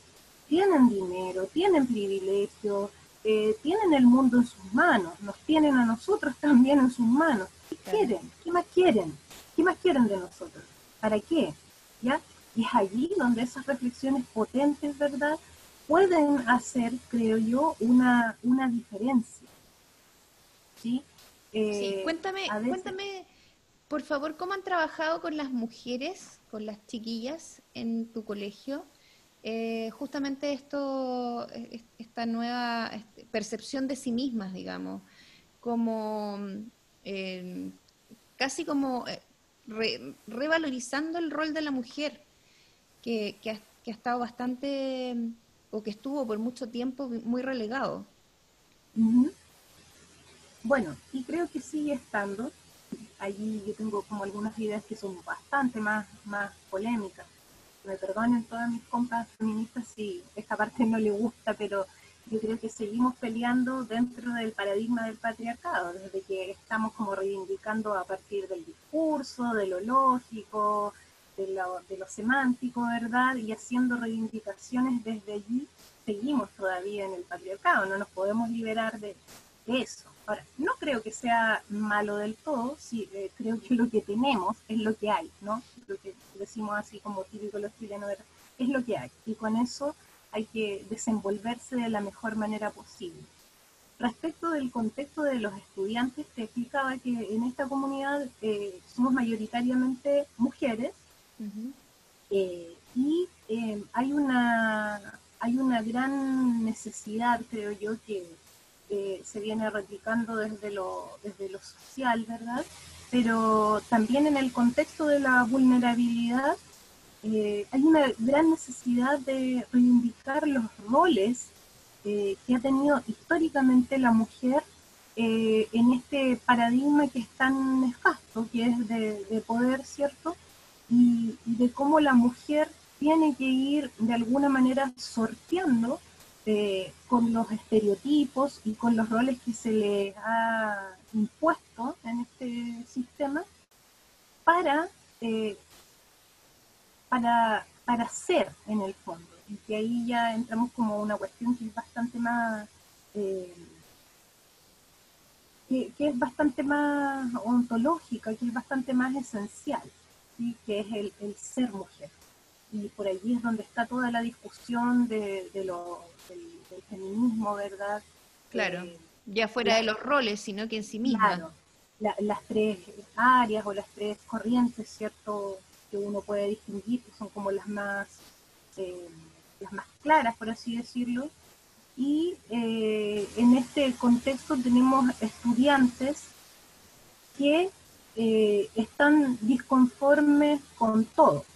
Tienen dinero, tienen privilegios, eh, tienen el mundo en sus manos, nos tienen a nosotros también en sus manos. ¿Qué quieren? ¿Qué más quieren? ¿Qué más quieren de nosotros? ¿Para qué? ¿Ya? Y es allí donde esas reflexiones potentes, ¿verdad?, pueden hacer, creo yo, una, una diferencia. ¿Sí? Eh, cuéntame, cuéntame, por favor, ¿cómo han trabajado con las mujeres, con las chiquillas en tu colegio? Eh, justamente esto, esta nueva este, percepción de sí mismas, digamos, como eh, casi como revalorizando el rol de la mujer, que, que, ha, estado bastante, o que estuvo por mucho tiempo muy relegado. Bueno, y creo que sigue estando. Allí yo tengo como algunas ideas que son bastante más, más polémicas. Me perdonen todas mis compas feministas si esta parte no le gusta, pero yo creo que seguimos peleando dentro del paradigma del patriarcado, desde que estamos como reivindicando a partir del discurso, de lo lógico, de lo, de lo semántico, ¿verdad? Y haciendo reivindicaciones desde allí, seguimos todavía en el patriarcado, no nos podemos liberar de, eso. Ahora, no creo que sea malo del todo, sí, eh, creo que lo que tenemos es lo que hay, ¿no? Lo que decimos así como típico los chilenos, es lo que hay. Y con eso hay que desenvolverse de la mejor manera posible. Respecto del contexto de los estudiantes, te explicaba que en esta comunidad eh, somos mayoritariamente mujeres eh, y hay, una, hay una gran necesidad, creo yo, que se viene replicando desde lo, desde lo social, ¿verdad? Pero también en el contexto de la vulnerabilidad eh, hay una gran necesidad de reivindicar los roles eh, que ha tenido históricamente la mujer eh, en este paradigma que es tan nefasto, que es de, poder, ¿cierto? y, de cómo la mujer tiene que ir de alguna manera sorteando eh, con los estereotipos y con los roles que se le ha impuesto en este sistema para, eh, para, para ser en el fondo. Y que ahí ya entramos como una cuestión que es bastante más... Eh, que, es bastante más ontológica, que es bastante más esencial, que es el, el ser mujer y por allí es donde está toda la discusión de, lo, del, feminismo, ¿verdad? Claro, eh, ya fuera de los roles, sino que en sí misma. Claro, las tres áreas o las tres corrientes, ¿cierto? Que uno puede distinguir, que son como las más, eh, las más claras, por así decirlo. Y eh, en este contexto tenemos estudiantes que están disconformes con todo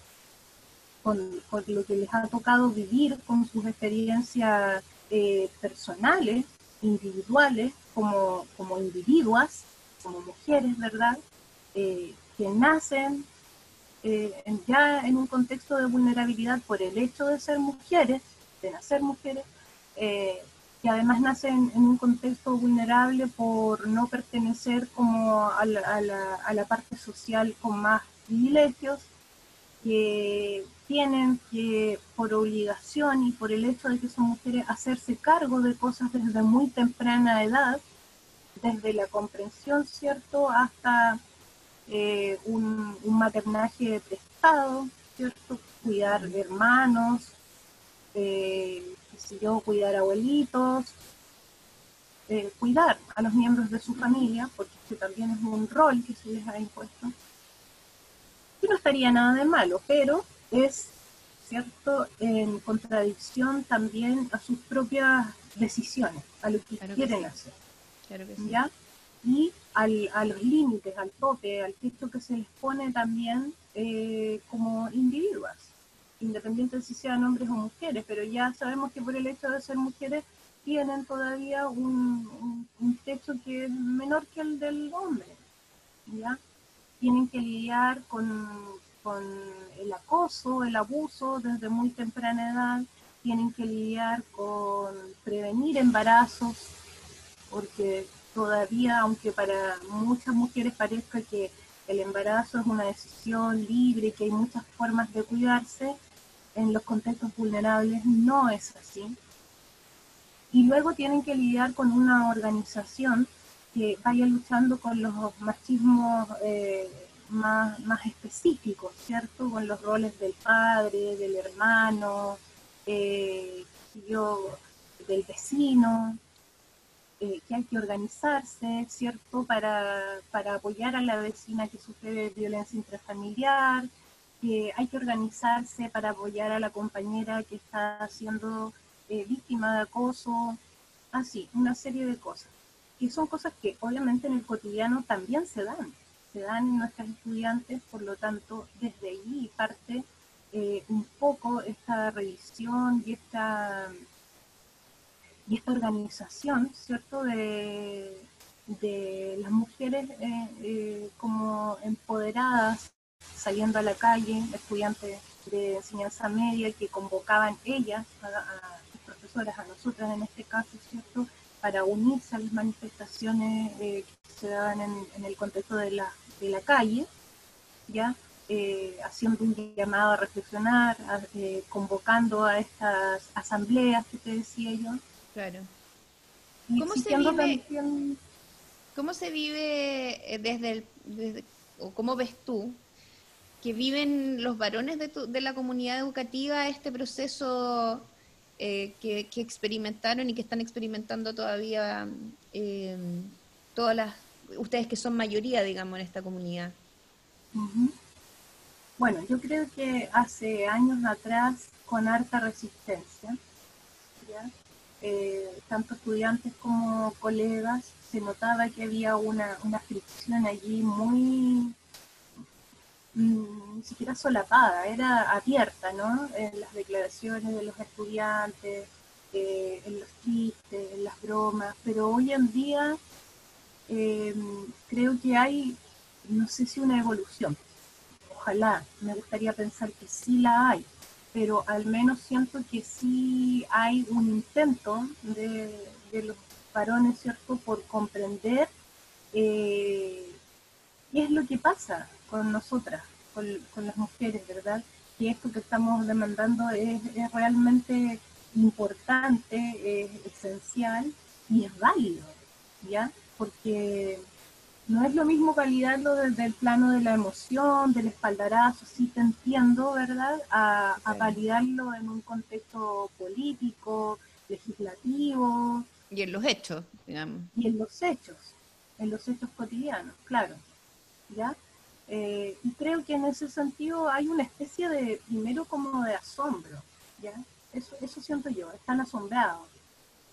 con, lo que les ha tocado vivir, con sus experiencias eh, personales, individuales, como, como individuas, como mujeres, ¿verdad? Eh, que nacen eh, ya en un contexto de vulnerabilidad por el hecho de ser mujeres, de nacer mujeres, que además nacen en un contexto vulnerable por no pertenecer como a la parte social con más privilegios, que tienen que, por obligación y por el hecho de que son mujeres, hacerse cargo de cosas desde muy temprana edad, desde la comprensión, ¿cierto?, hasta eh, un, maternaje prestado, ¿cierto?, cuidar hermanos, eh, yo, cuidar abuelitos, eh, cuidar a los miembros de su familia, porque este también es un rol que se les ha impuesto. No estaría nada de malo, pero es, ¿cierto?, en contradicción también a sus propias decisiones, a lo que quieren hacer. ¿Ya? Y al, a los límites, al tope, al texto que se les pone también eh, como individuas, independiente de si sean hombres o mujeres, pero ya sabemos que por el hecho de ser mujeres tienen todavía un, un, techo que es menor que el del hombre, ¿ya? Tienen que lidiar con, con el acoso, el abuso desde muy temprana edad, tienen que lidiar con prevenir embarazos, porque todavía, aunque para muchas mujeres parezca que el embarazo es una decisión libre, que hay muchas formas de cuidarse, en los contextos vulnerables no es así. Y luego tienen que lidiar con una organización que vaya luchando con los machismos eh, más, más específicos, ¿cierto? Con los roles del padre, del hermano, eh, yo, del vecino, eh, que hay que organizarse, ¿cierto? Para, para apoyar a la vecina que sufre violencia intrafamiliar, que hay que organizarse para apoyar a la compañera que está siendo víctima de acoso, así, una serie de cosas. Y son cosas que obviamente en el cotidiano también se dan, se dan en nuestras estudiantes, por lo tanto, desde allí parte eh, un poco esta revisión y esta, y esta organización, ¿cierto?, de, de las mujeres eh, como empoderadas saliendo a la calle, estudiantes de enseñanza media que convocaban ellas, a, sus profesoras, a nosotras en este caso, ¿cierto?, para unirse a las manifestaciones eh, que se daban en, el contexto de la, de la calle, ¿ya? Eh, haciendo un llamado a reflexionar, eh, convocando a estas asambleas que te decía yo. Claro. ¿Cómo se, vive, ¿Cómo se vive desde el, o cómo ves tú que viven los varones de, de la comunidad educativa este proceso eh, que, experimentaron y que están experimentando todavía eh, todas las, ustedes que son mayoría, digamos, en esta comunidad? Bueno, yo creo que hace años atrás, con harta resistencia, eh, tanto estudiantes como colegas, se notaba que había una, una fricción allí muy ni siquiera solapada, era abierta, ¿no? En las declaraciones de los estudiantes, eh, en los chistes, en las bromas, pero hoy en día em, creo que hay, no sé si una evolución, ojalá, me gustaría pensar que sí la hay, pero al menos siento que sí hay un intento de, los varones, ¿cierto?, por comprender eh, qué es lo que pasa con nosotras, con, las mujeres, ¿verdad? Y esto que estamos demandando es, realmente importante, es esencial y es válido, ¿ya? Porque no es lo mismo validarlo desde el plano de la emoción, del espaldarazo, sí te entiendo, ¿verdad? A, a, validarlo en un contexto político, legislativo. Y en los hechos, digamos. Y en los hechos, en los hechos cotidianos, claro. ¿Ya? Eh, y creo que en ese sentido hay una especie de, primero como de asombro, ¿ya? Eso, eso siento yo, están asombrados,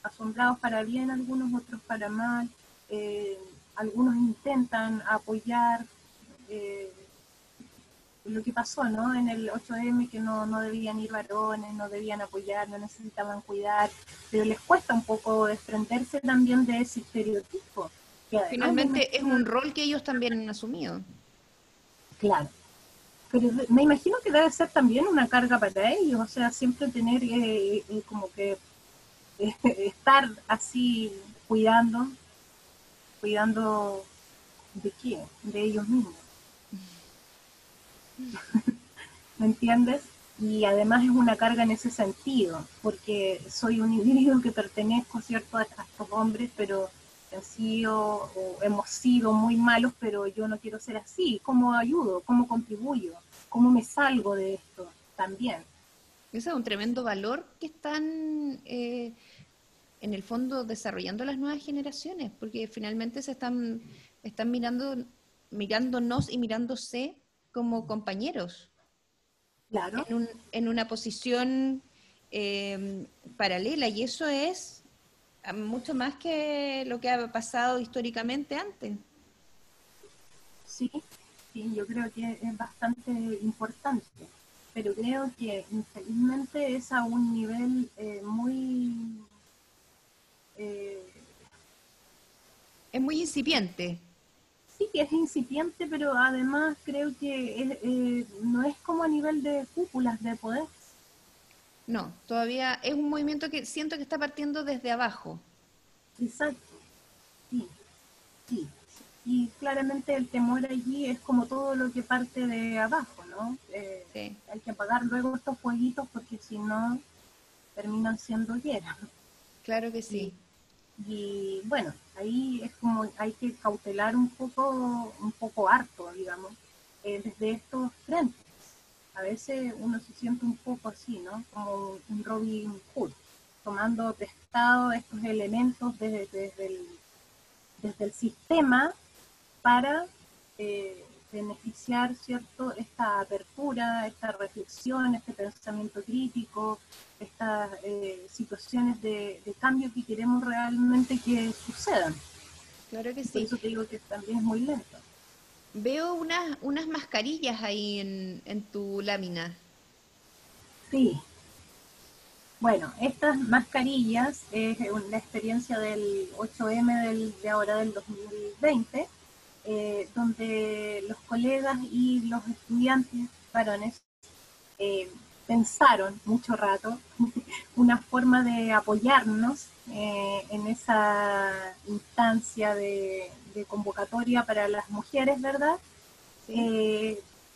asombrados para bien, algunos otros para mal, eh, algunos intentan apoyar eh, lo que pasó, ¿no? En el 8M que no, no debían ir varones, no debían apoyar, no necesitaban cuidar, pero les cuesta un poco desprenderse también de ese estereotipo. Finalmente es un rol que ellos también han asumido. Claro. Pero me imagino que debe ser también una carga para ellos, o sea, siempre tener eh, eh, como que eh, estar así cuidando, cuidando de quién, de ellos mismos. ¿Me entiendes? Y además es una carga en ese sentido, porque soy un individuo que pertenezco, ¿cierto?, a estos hombres, pero han sido o hemos sido muy malos, pero yo no quiero ser así. ¿Cómo ayudo? ¿Cómo contribuyo? ¿Cómo me salgo de esto también? Ese es un tremendo valor que están eh, en el fondo desarrollando las nuevas generaciones, porque finalmente se están, están mirando, mirándonos y mirándose como compañeros. Claro. En, una posición eh, paralela, y eso es mucho más que lo que ha pasado históricamente antes. Sí, sí, yo creo que es bastante importante, pero creo que infelizmente es a un nivel eh, muy... Eh, es muy incipiente. Sí, que es incipiente, pero además creo que eh, no es como a nivel de cúpulas de poder, no, todavía es un movimiento que siento que está partiendo desde abajo. Exacto, sí, sí. Y claramente el temor allí es como todo lo que parte de abajo, ¿no? Eh, hay que apagar luego estos fueguitos porque si no terminan siendo hieras. Claro que sí. Y, bueno, ahí es como hay que cautelar un poco, un poco harto, digamos, eh, desde estos frentes. A veces uno se siente un poco así, ¿no? Como un Robin Hood, tomando prestado estos elementos desde, desde, el, desde el sistema para eh, beneficiar, ¿cierto?, esta apertura, esta reflexión, este pensamiento crítico, estas eh, situaciones de, cambio que queremos realmente que sucedan. Claro que sí. Por eso te digo que también es muy lento. Veo unas, unas mascarillas ahí en, en tu lámina. Sí. Bueno, estas mascarillas es una experiencia del 8M del, de ahora del 2020 eh, donde los colegas y los estudiantes varones eh, pensaron mucho rato una forma de apoyarnos eh, en esa instancia de, convocatoria para las mujeres, ¿verdad?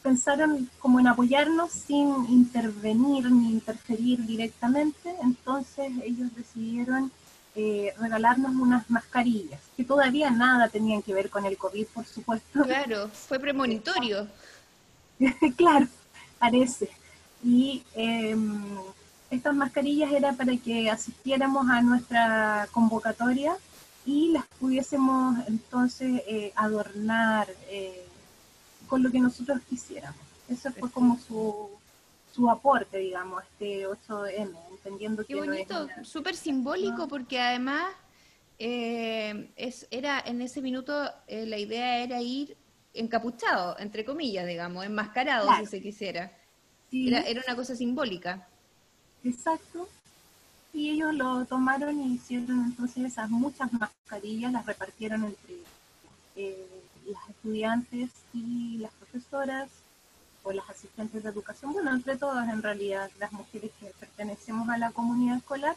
pensaron como en apoyarnos sin intervenir ni interferir directamente, entonces ellos decidieron eh, regalarnos unas mascarillas, que todavía nada tenían que ver con el COVID, por supuesto. Claro, fue premonitorio. claro, parece. Y em, estas mascarillas era para que asistiéramos a nuestra convocatoria y las pudiésemos entonces eh, adornar eh, con lo que nosotros quisiéramos. Eso fue como su, su aporte, digamos, este 8M, entendiendo Qué bonito, súper simbólico, porque además eh, es, era en ese minuto eh, la idea era ir encapuchado, entre comillas, digamos, enmascarado, si se quisiera. Era, era una cosa simbólica. Exacto. Y ellos lo tomaron y hicieron entonces esas muchas mascarillas, las repartieron entre eh, las estudiantes y las profesoras las asistentes de educación, bueno, entre todas en realidad las mujeres que pertenecemos a la comunidad escolar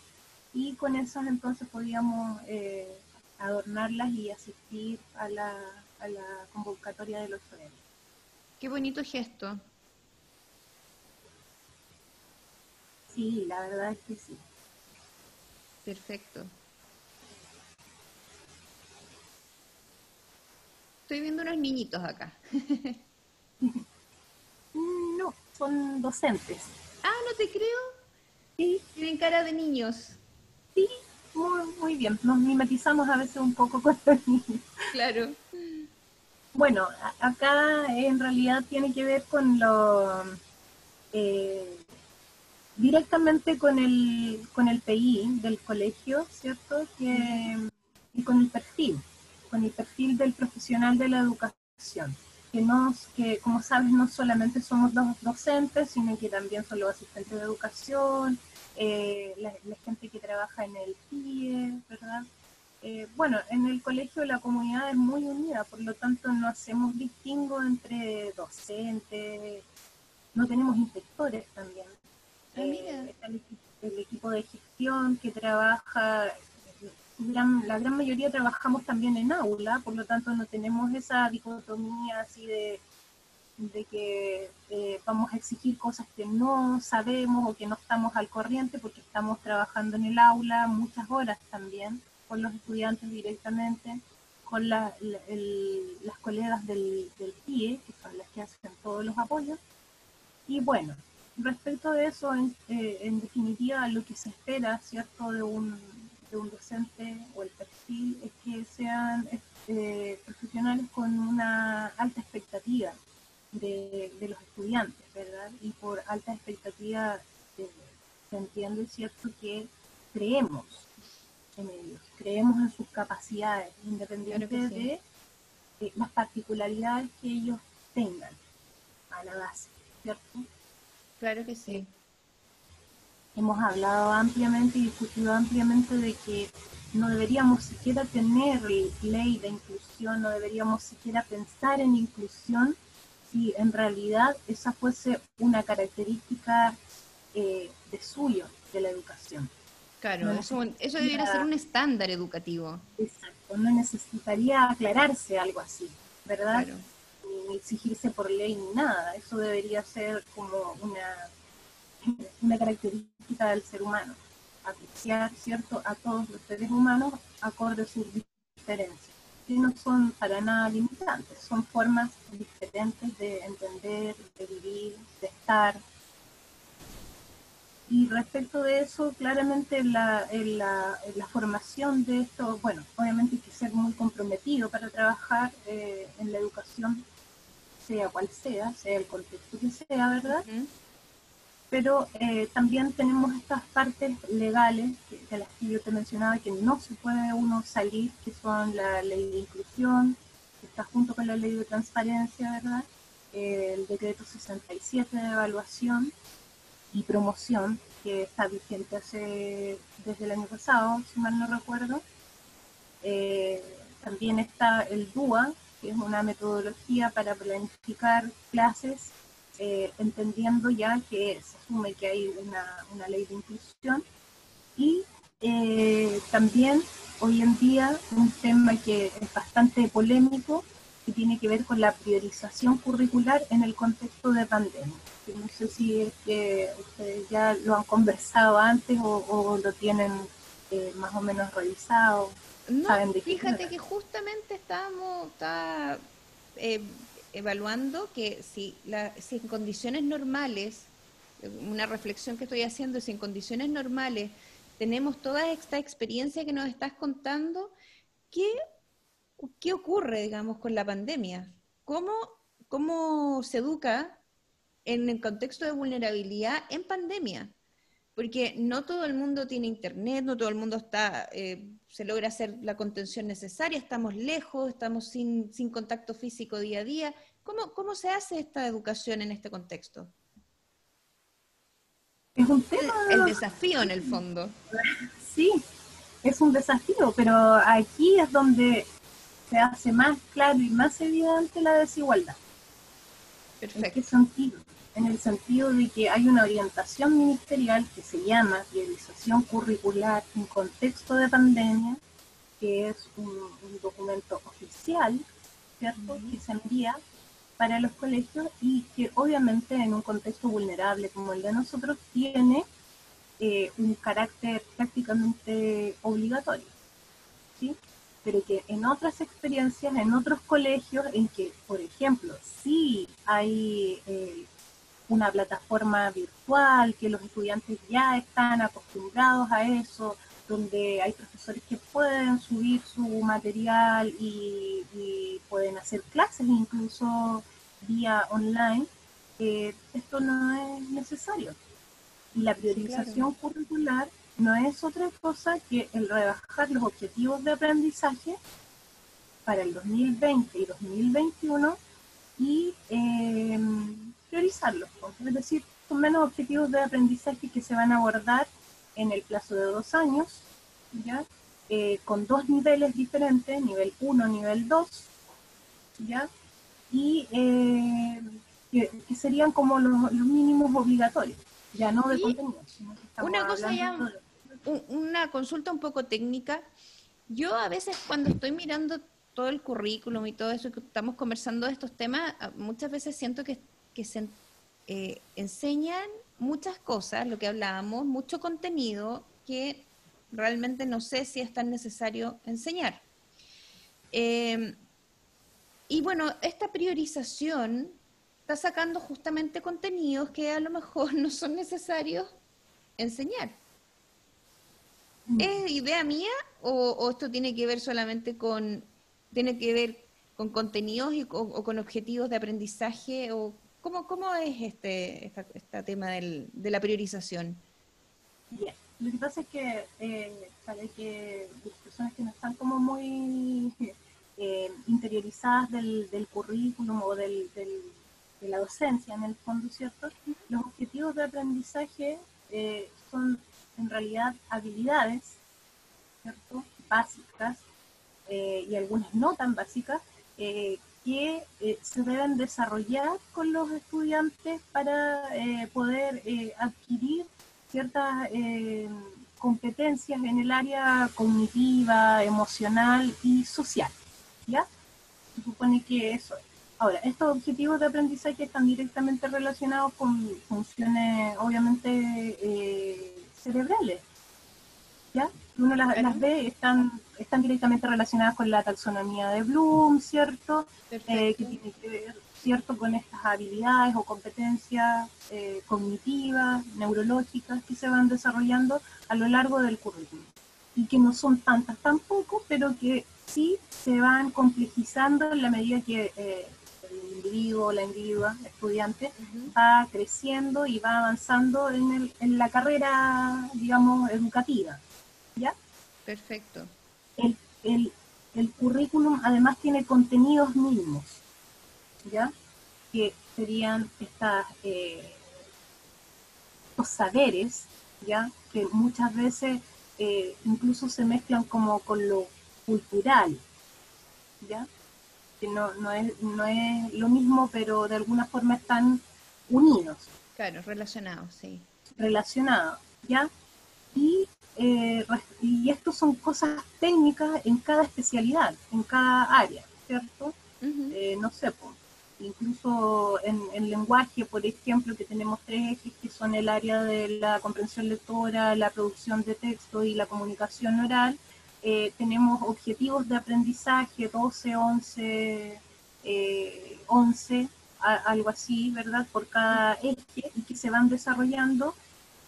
y con esas entonces podíamos eh, adornarlas y asistir a la, a la convocatoria de los jóvenes. Qué bonito gesto. Sí, la verdad es que sí. Perfecto. Estoy viendo unos niñitos acá. No, son docentes. Ah, no te creo. Sí. Tienen cara de niños. Sí, muy, muy bien. Nos mimetizamos a veces un poco con los niños. Claro. Bueno, acá en realidad tiene que ver con lo... Eh, directamente con el, con el PI del colegio, ¿cierto? Y con el perfil, con el perfil del profesional de la educación que, nos, que como sabes no solamente somos los docentes, sino que también son los asistentes de educación, eh, la, gente que trabaja en el PIE, ¿verdad? Eh, bueno, en el colegio la comunidad es muy unida, por lo tanto no hacemos distingo entre docentes, no tenemos inspectores también. Ah, el, equipo de gestión que trabaja la gran mayoría trabajamos también en aula, por lo tanto no tenemos esa dicotomía así de, de que eh, vamos a exigir cosas que no sabemos o que no estamos al corriente porque estamos trabajando en el aula muchas horas también con los estudiantes directamente, con las colegas del, del PIE, que son las que hacen todos los apoyos. Y bueno, respecto de eso, en, eh, en definitiva, lo que se espera, ¿cierto?, de un, de un docente o el perfil es que sean este, profesionales con una alta expectativa de, los estudiantes, ¿verdad? Y por alta expectativa eh, se entiende, ¿cierto?, que creemos en ellos, creemos en sus capacidades, independientemente de, las particularidades que ellos tengan a la base, ¿cierto? Claro que sí hemos hablado ampliamente y discutido ampliamente de que no deberíamos siquiera tener ley de inclusión, no deberíamos siquiera pensar en inclusión si en realidad esa fuese una característica eh, de suyo, de la educación. Claro, eso, eso debería ser un estándar educativo. Exacto, no necesitaría aclararse algo así, ¿verdad? Exigirse por ley ni nada, eso debería ser como una característica del ser humano, apreciar, ¿cierto?, a todos los seres humanos acorde a sus diferencias. que no son para nada limitantes, son formas diferentes de entender, de vivir, de estar. Y respecto de eso, claramente la, la, formación de esto, bueno, obviamente hay que ser muy comprometido para trabajar eh, en la educación, sea cual sea, sea el contexto que sea, ¿verdad? pero eh, también tenemos estas partes legales de las que yo te mencionaba que no se puede uno salir, que son la ley de inclusión, que está junto con la ley de transparencia, ¿verdad? Eh, el decreto 67 de evaluación y promoción, que está vigente hace desde el año pasado, si mal no recuerdo. Eh, también está el DUA, que es una metodología para planificar clases eh, entendiendo ya que se asume que hay una, ley de inclusión y eh, también hoy en día un tema que es bastante polémico que tiene que ver con la priorización curricular en el contexto de pandemia. No sé si es que ustedes ya lo han conversado antes o, lo tienen eh, más o menos revisado. No, fíjate que justamente estábamos, está, evaluando que si, la, si en condiciones normales, una reflexión que estoy haciendo, si en condiciones normales tenemos toda esta experiencia que nos estás contando, ¿qué, qué ocurre, digamos, con la pandemia? ¿Cómo, ¿Cómo se educa en el contexto de vulnerabilidad en pandemia? Porque no todo el mundo tiene internet, no todo el mundo está, eh, se logra hacer la contención necesaria, estamos lejos, estamos sin, sin contacto físico día a día. ¿Cómo, ¿Cómo se hace esta educación en este contexto? Es un tema... El desafío en el fondo. Sí, es un desafío, pero aquí es donde se hace más claro y más evidente la desigualdad. Perfecto. ¿En qué sentido? En el sentido de que hay una orientación ministerial que se llama priorización curricular en contexto de pandemia, que es un, documento oficial, ¿cierto? Que se envía para los colegios y que obviamente en un contexto vulnerable como el de nosotros tiene eh, un carácter prácticamente obligatorio, ¿sí? Pero que en otras experiencias, en otros colegios, en que, por ejemplo, sí hay eh, una plataforma virtual, que los estudiantes ya están acostumbrados a eso, donde hay profesores que pueden subir su material y, pueden hacer clases incluso vía online, eh, esto no es necesario. La priorización curricular no es otra cosa que el rebajar los objetivos de aprendizaje para el 2020 y 2021 y eh, priorizarlos. Es decir, son menos objetivos de aprendizaje que se van a abordar en el plazo de dos años, ¿ya? Eh, con dos niveles diferentes, nivel 1, nivel 2, ¿ya? Y eh, que, serían como los, mínimos obligatorios, ya no de contenido. una cosa ya, una consulta un poco técnica. Yo a veces cuando estoy mirando todo el currículum y todo eso que estamos conversando de estos temas, muchas veces siento que, que se eh, enseñan muchas cosas, lo que hablábamos, mucho contenido que realmente no sé si es tan necesario enseñar. Em, y bueno, esta priorización está sacando justamente contenidos que a lo mejor no son necesarios enseñar. Mm. ¿Es idea mía o, esto tiene que ver solamente con, tiene que ver con contenidos y, o, con objetivos de aprendizaje? o ¿Cómo, cómo es este, este tema del, de la priorización? Bien. Lo que pasa es que eh, para que las personas que no están como muy eh, interiorizadas del, del, currículum o del, de la docencia en el fondo, ¿cierto? Los objetivos de aprendizaje eh, son en realidad habilidades, ¿cierto? Básicas eh, y algunas no tan básicas que se deben desarrollar con los estudiantes para poder adquirir ciertas eh, competencias en el área cognitiva, emocional y social. ¿Ya? Se supone que eso Ahora, estos objetivos de aprendizaje están directamente relacionados con funciones, obviamente, eh, cerebrales. ¿ya? Uno las, ve, están, están directamente relacionadas con la taxonomía de Bloom, ¿cierto? Eh, que tiene que ver, ¿cierto?, con estas habilidades o competencias eh, cognitivas, neurológicas que se van desarrollando a lo largo del currículum. Y que no son tantas tampoco, pero que sí se van complejizando en la medida que eh, el individuo, la individua, estudiante, va creciendo y va avanzando en, el, en la carrera, digamos, educativa. ¿Ya? Perfecto. El, el, el currículum además tiene contenidos mínimos, ¿ya? Que serían estas, eh, estos saberes, ¿ya? Que muchas veces eh, incluso se mezclan como con lo cultural, ¿ya? Que no, no, es, no es lo mismo, pero de alguna forma están unidos. Claro, relacionados, sí. Relacionados, ¿ya? Y, eh, y esto son cosas técnicas en cada especialidad, en cada área, ¿cierto? Eh, no sé, pues, incluso en, en, lenguaje, por ejemplo, que tenemos tres ejes que son el área de la comprensión lectora, la producción de texto y la comunicación oral, eh, tenemos objetivos de aprendizaje 12, 11, 11, algo así, ¿verdad? Por cada eje y que se van desarrollando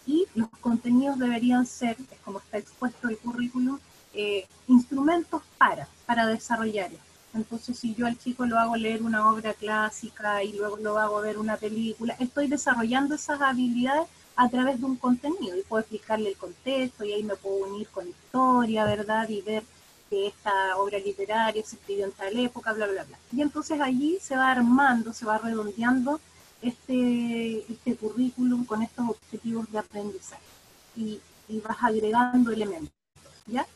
y los contenidos deberían ser, como está expuesto el currículum, eh, instrumentos para, para desarrollar Entonces, si yo al chico lo hago leer una obra clásica y luego lo hago ver una película, estoy desarrollando esas habilidades a través de un contenido y puedo explicarle el contexto y ahí me puedo unir con historia, ¿verdad? Y ver que esta obra literaria se escribió en tal época, bla, bla, bla. Y entonces allí se va armando, se va redondeando este, este currículum con estos objetivos de aprendizaje y, vas agregando elementos, ¿ya?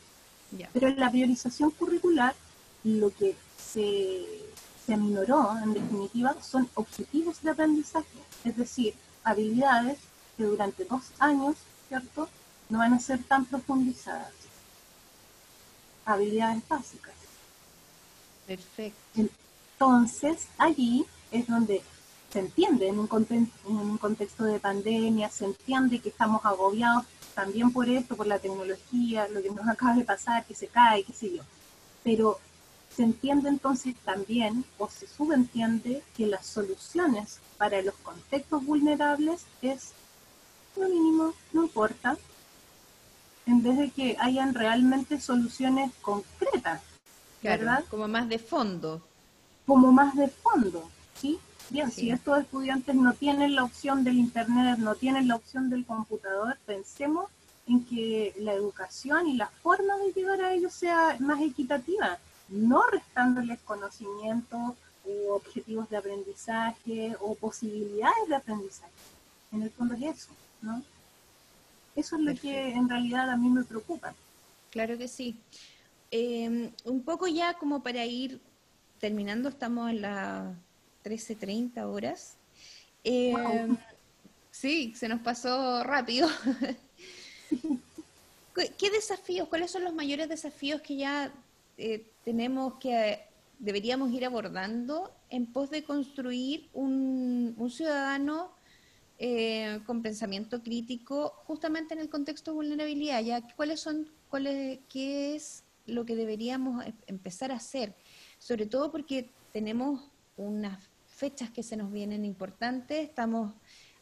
Pero en la priorización curricular lo que se, se aminoró en definitiva son objetivos de aprendizaje, es decir, habilidades que durante dos años, ¿cierto?, no van a ser tan profundizadas. Habilidades básicas. Perfecto. Entonces, allí es donde se entiende en un, contexto, en un contexto de pandemia, se entiende que estamos agobiados también por esto, por la tecnología, lo que nos acaba de pasar, que se cae, qué sé yo. Pero se entiende entonces también, o se subentiende, que las soluciones para los contextos vulnerables es lo mínimo, no importa, en vez de que hayan realmente soluciones concretas, ¿verdad? Como más de fondo. Como más de fondo, ¿sí? Bien, si estos estudiantes no tienen la opción del Internet, no tienen la opción del computador, pensemos en que la educación y la forma de llegar a ellos sea más equitativa, no restándoles conocimientos o objetivos de aprendizaje o posibilidades de aprendizaje. En el fondo es eso. ¿no? Eso es lo que en realidad a mí me preocupa. Claro que sí. Em, un poco ya como para ir terminando, estamos en las 13.30 horas. Em, sí, se nos pasó rápido. ¿Qué desafíos, cuáles son los mayores desafíos que ya eh, tenemos que, deberíamos ir abordando en pos de construir un, un ciudadano eh, con pensamiento crítico justamente en el contexto de vulnerabilidad. ¿ya? ¿Cuáles son, cuáles, ¿Qué es lo que deberíamos em, empezar a hacer? Sobre todo porque tenemos unas fechas que se nos vienen importantes, estamos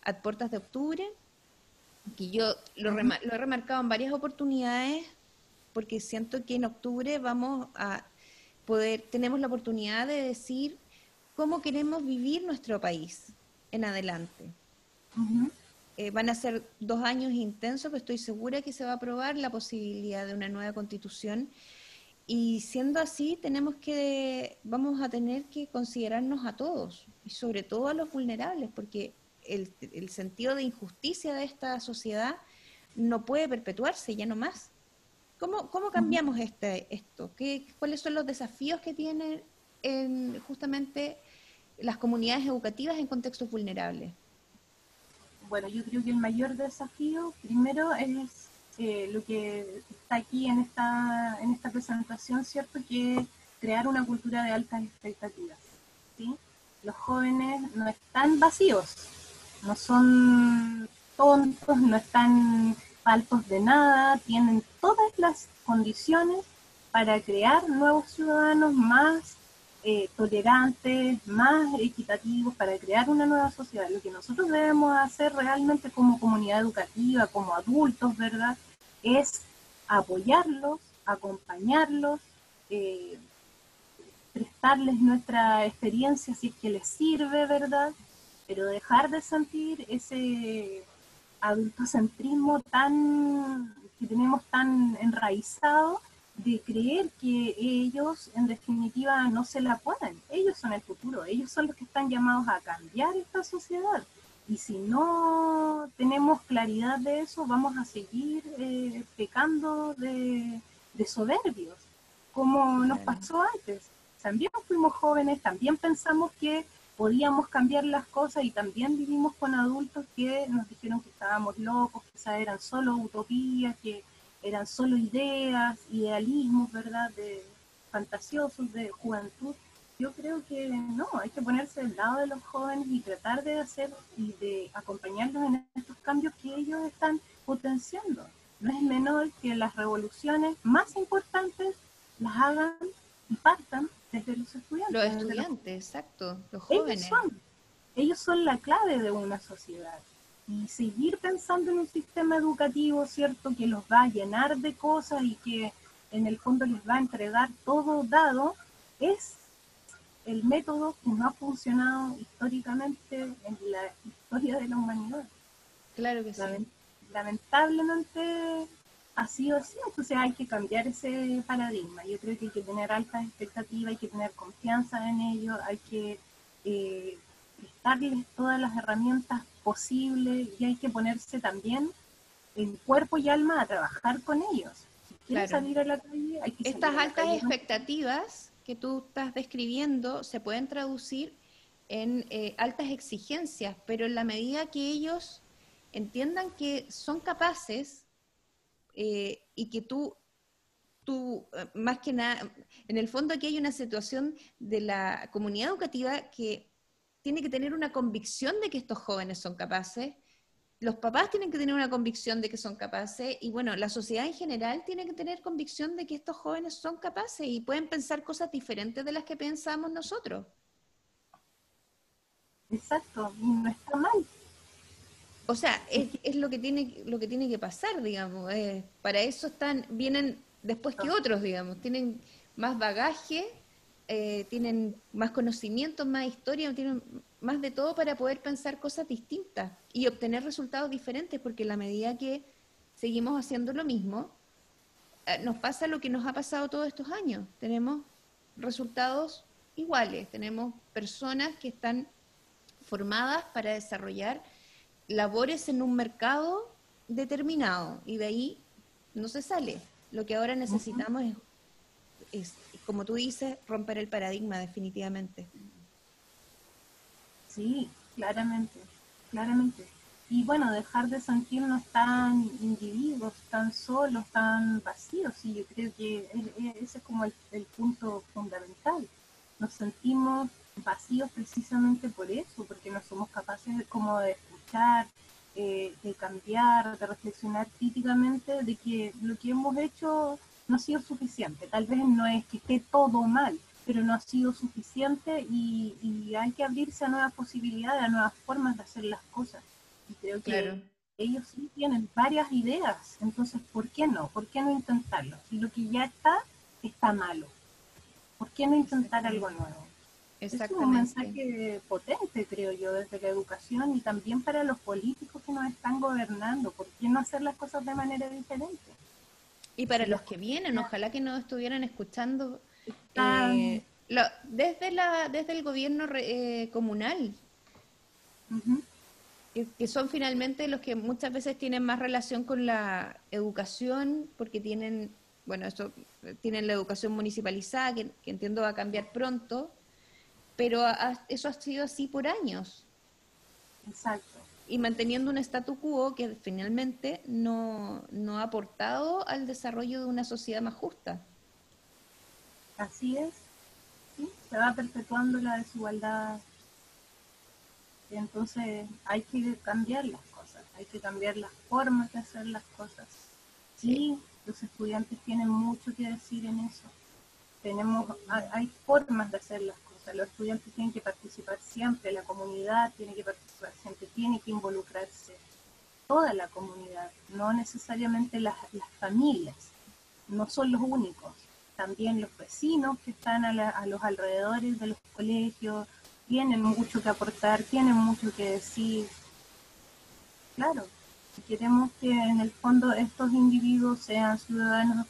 a puertas de octubre, que yo lo, lo he remarcado en varias oportunidades, porque siento que en octubre vamos a poder, tenemos la oportunidad de decir cómo queremos vivir nuestro país en adelante. Eh, van a ser dos años intensos, pero estoy segura que se va a aprobar la posibilidad de una nueva constitución. Y siendo así, tenemos que, vamos a tener que considerarnos a todos, y sobre todo a los vulnerables, porque el, el sentido de injusticia de esta sociedad no puede perpetuarse ya no más. ¿Cómo, cómo cambiamos este, esto? ¿Qué, ¿Cuáles son los desafíos que tienen en, justamente las comunidades educativas en contextos vulnerables? bueno, yo creo que el mayor desafío primero es eh, lo que está aquí en esta, en esta presentación, ¿cierto? Que es crear una cultura de altas expectativas. ¿sí? Los jóvenes no están vacíos, no son tontos, no están faltos de nada, tienen todas las condiciones para crear nuevos ciudadanos más eh, tolerantes, más equitativos, para crear una nueva sociedad. Lo que nosotros debemos hacer realmente como comunidad educativa, como adultos, ¿verdad? Es apoyarlos, acompañarlos, eh, prestarles nuestra experiencia si es que les sirve, ¿verdad? Pero dejar de sentir ese adultocentrismo tan que tenemos tan enraizado de creer que ellos en definitiva no se la pueden. Ellos son el futuro, ellos son los que están llamados a cambiar esta sociedad. Y si no tenemos claridad de eso, vamos a seguir eh, pecando de, soberbios, como nos pasó antes. También fuimos jóvenes, también pensamos que podíamos cambiar las cosas y también vivimos con adultos que nos dijeron que estábamos locos, que esas eran solo utopías, que eran solo ideas, idealismos, ¿verdad?, de fantasiosos de juventud. Yo creo que no, hay que ponerse del lado de los jóvenes y tratar de hacer y de acompañarlos en estos cambios que ellos están potenciando. No es menor que las revoluciones más importantes las hagan y partan desde los estudiantes. Los estudiantes, exacto, los jóvenes. Ellos son, ellos son la clave de una sociedad y seguir pensando en un sistema educativo, ¿cierto?, que los va a llenar de cosas y que en el fondo les va a entregar todo dado, es el método que no ha funcionado históricamente en la historia de la humanidad. Claro que sí. Lamentablemente ha sido así, entonces hay que cambiar ese paradigma. Yo creo que hay que tener altas expectativas, hay que tener confianza en ellos, hay que eh, darles todas las herramientas posible y hay que ponerse también en cuerpo y alma a trabajar con ellos. Si salir a la calle, hay que Estas altas expectativas que tú estás describiendo se pueden traducir en eh, altas exigencias, pero en la medida que ellos entiendan que son capaces eh, y que tú, tú, eh, más que nada, en el fondo aquí hay una situación de la comunidad educativa que tiene que tener una convicción de que estos jóvenes son capaces, los papás tienen que tener una convicción de que son capaces y bueno, la sociedad en general tiene que tener convicción de que estos jóvenes son capaces y pueden pensar cosas diferentes de las que pensamos nosotros. Exacto, no está mal. O sea, es, lo que tiene lo que tiene que pasar, digamos. Eh, para eso están vienen después que otros, digamos, tienen más bagaje eh, tienen más conocimientos, más historia, tienen más de todo para poder pensar cosas distintas y obtener resultados diferentes, porque en la medida que seguimos haciendo lo mismo, eh, nos pasa lo que nos ha pasado todos estos años. Tenemos resultados iguales, tenemos personas que están formadas para desarrollar labores en un mercado determinado y de ahí no se sale. Lo que ahora necesitamos es como tú dices, romper el paradigma definitivamente. Sí, claramente, claramente. Y bueno, dejar de sentirnos tan individuos, tan solos, tan vacíos, y yo creo que ese es como el, punto fundamental. Nos sentimos vacíos precisamente por eso, porque no somos capaces de, como de escuchar, eh, de cambiar, de reflexionar críticamente de que lo que hemos hecho no ha sido suficiente. Tal vez no es que esté todo mal, pero no ha sido suficiente y, hay que abrirse a nuevas posibilidades, a nuevas formas de hacer las cosas. Y creo que ellos sí tienen varias ideas, entonces, ¿por qué no? ¿Por qué no intentarlo? Si lo que ya está, está malo. ¿Por qué no intentar algo nuevo? Es un mensaje potente, creo yo, desde la educación y también para los políticos que nos están gobernando. ¿Por qué no hacer las cosas de manera diferente? Y para los que vienen, ojalá que nos estuvieran escuchando eh, desde, la, desde el gobierno eh, comunal, que, son finalmente los que muchas veces tienen más relación con la educación, porque tienen, bueno, esto, tienen la educación municipalizada, que, entiendo va a cambiar pronto, pero eso ha sido así por años. Exacto y manteniendo un statu quo que finalmente no, ha aportado al desarrollo de una sociedad más justa. Así es, se va perpetuando la desigualdad. Entonces hay que cambiar las cosas. hay que cambiar las formas de hacer las cosas. Sí, los estudiantes tienen mucho que decir en eso. Tenemos, hay formas de hacer las cosas. Los estudiantes tienen que participar siempre, la comunidad tiene que participar siempre, tiene que involucrarse toda la comunidad, no necesariamente las, familias, no son los únicos, también los vecinos que están a, a, los alrededores de los colegios tienen mucho que aportar, tienen mucho que decir. Claro, queremos que en el fondo estos individuos sean ciudadanos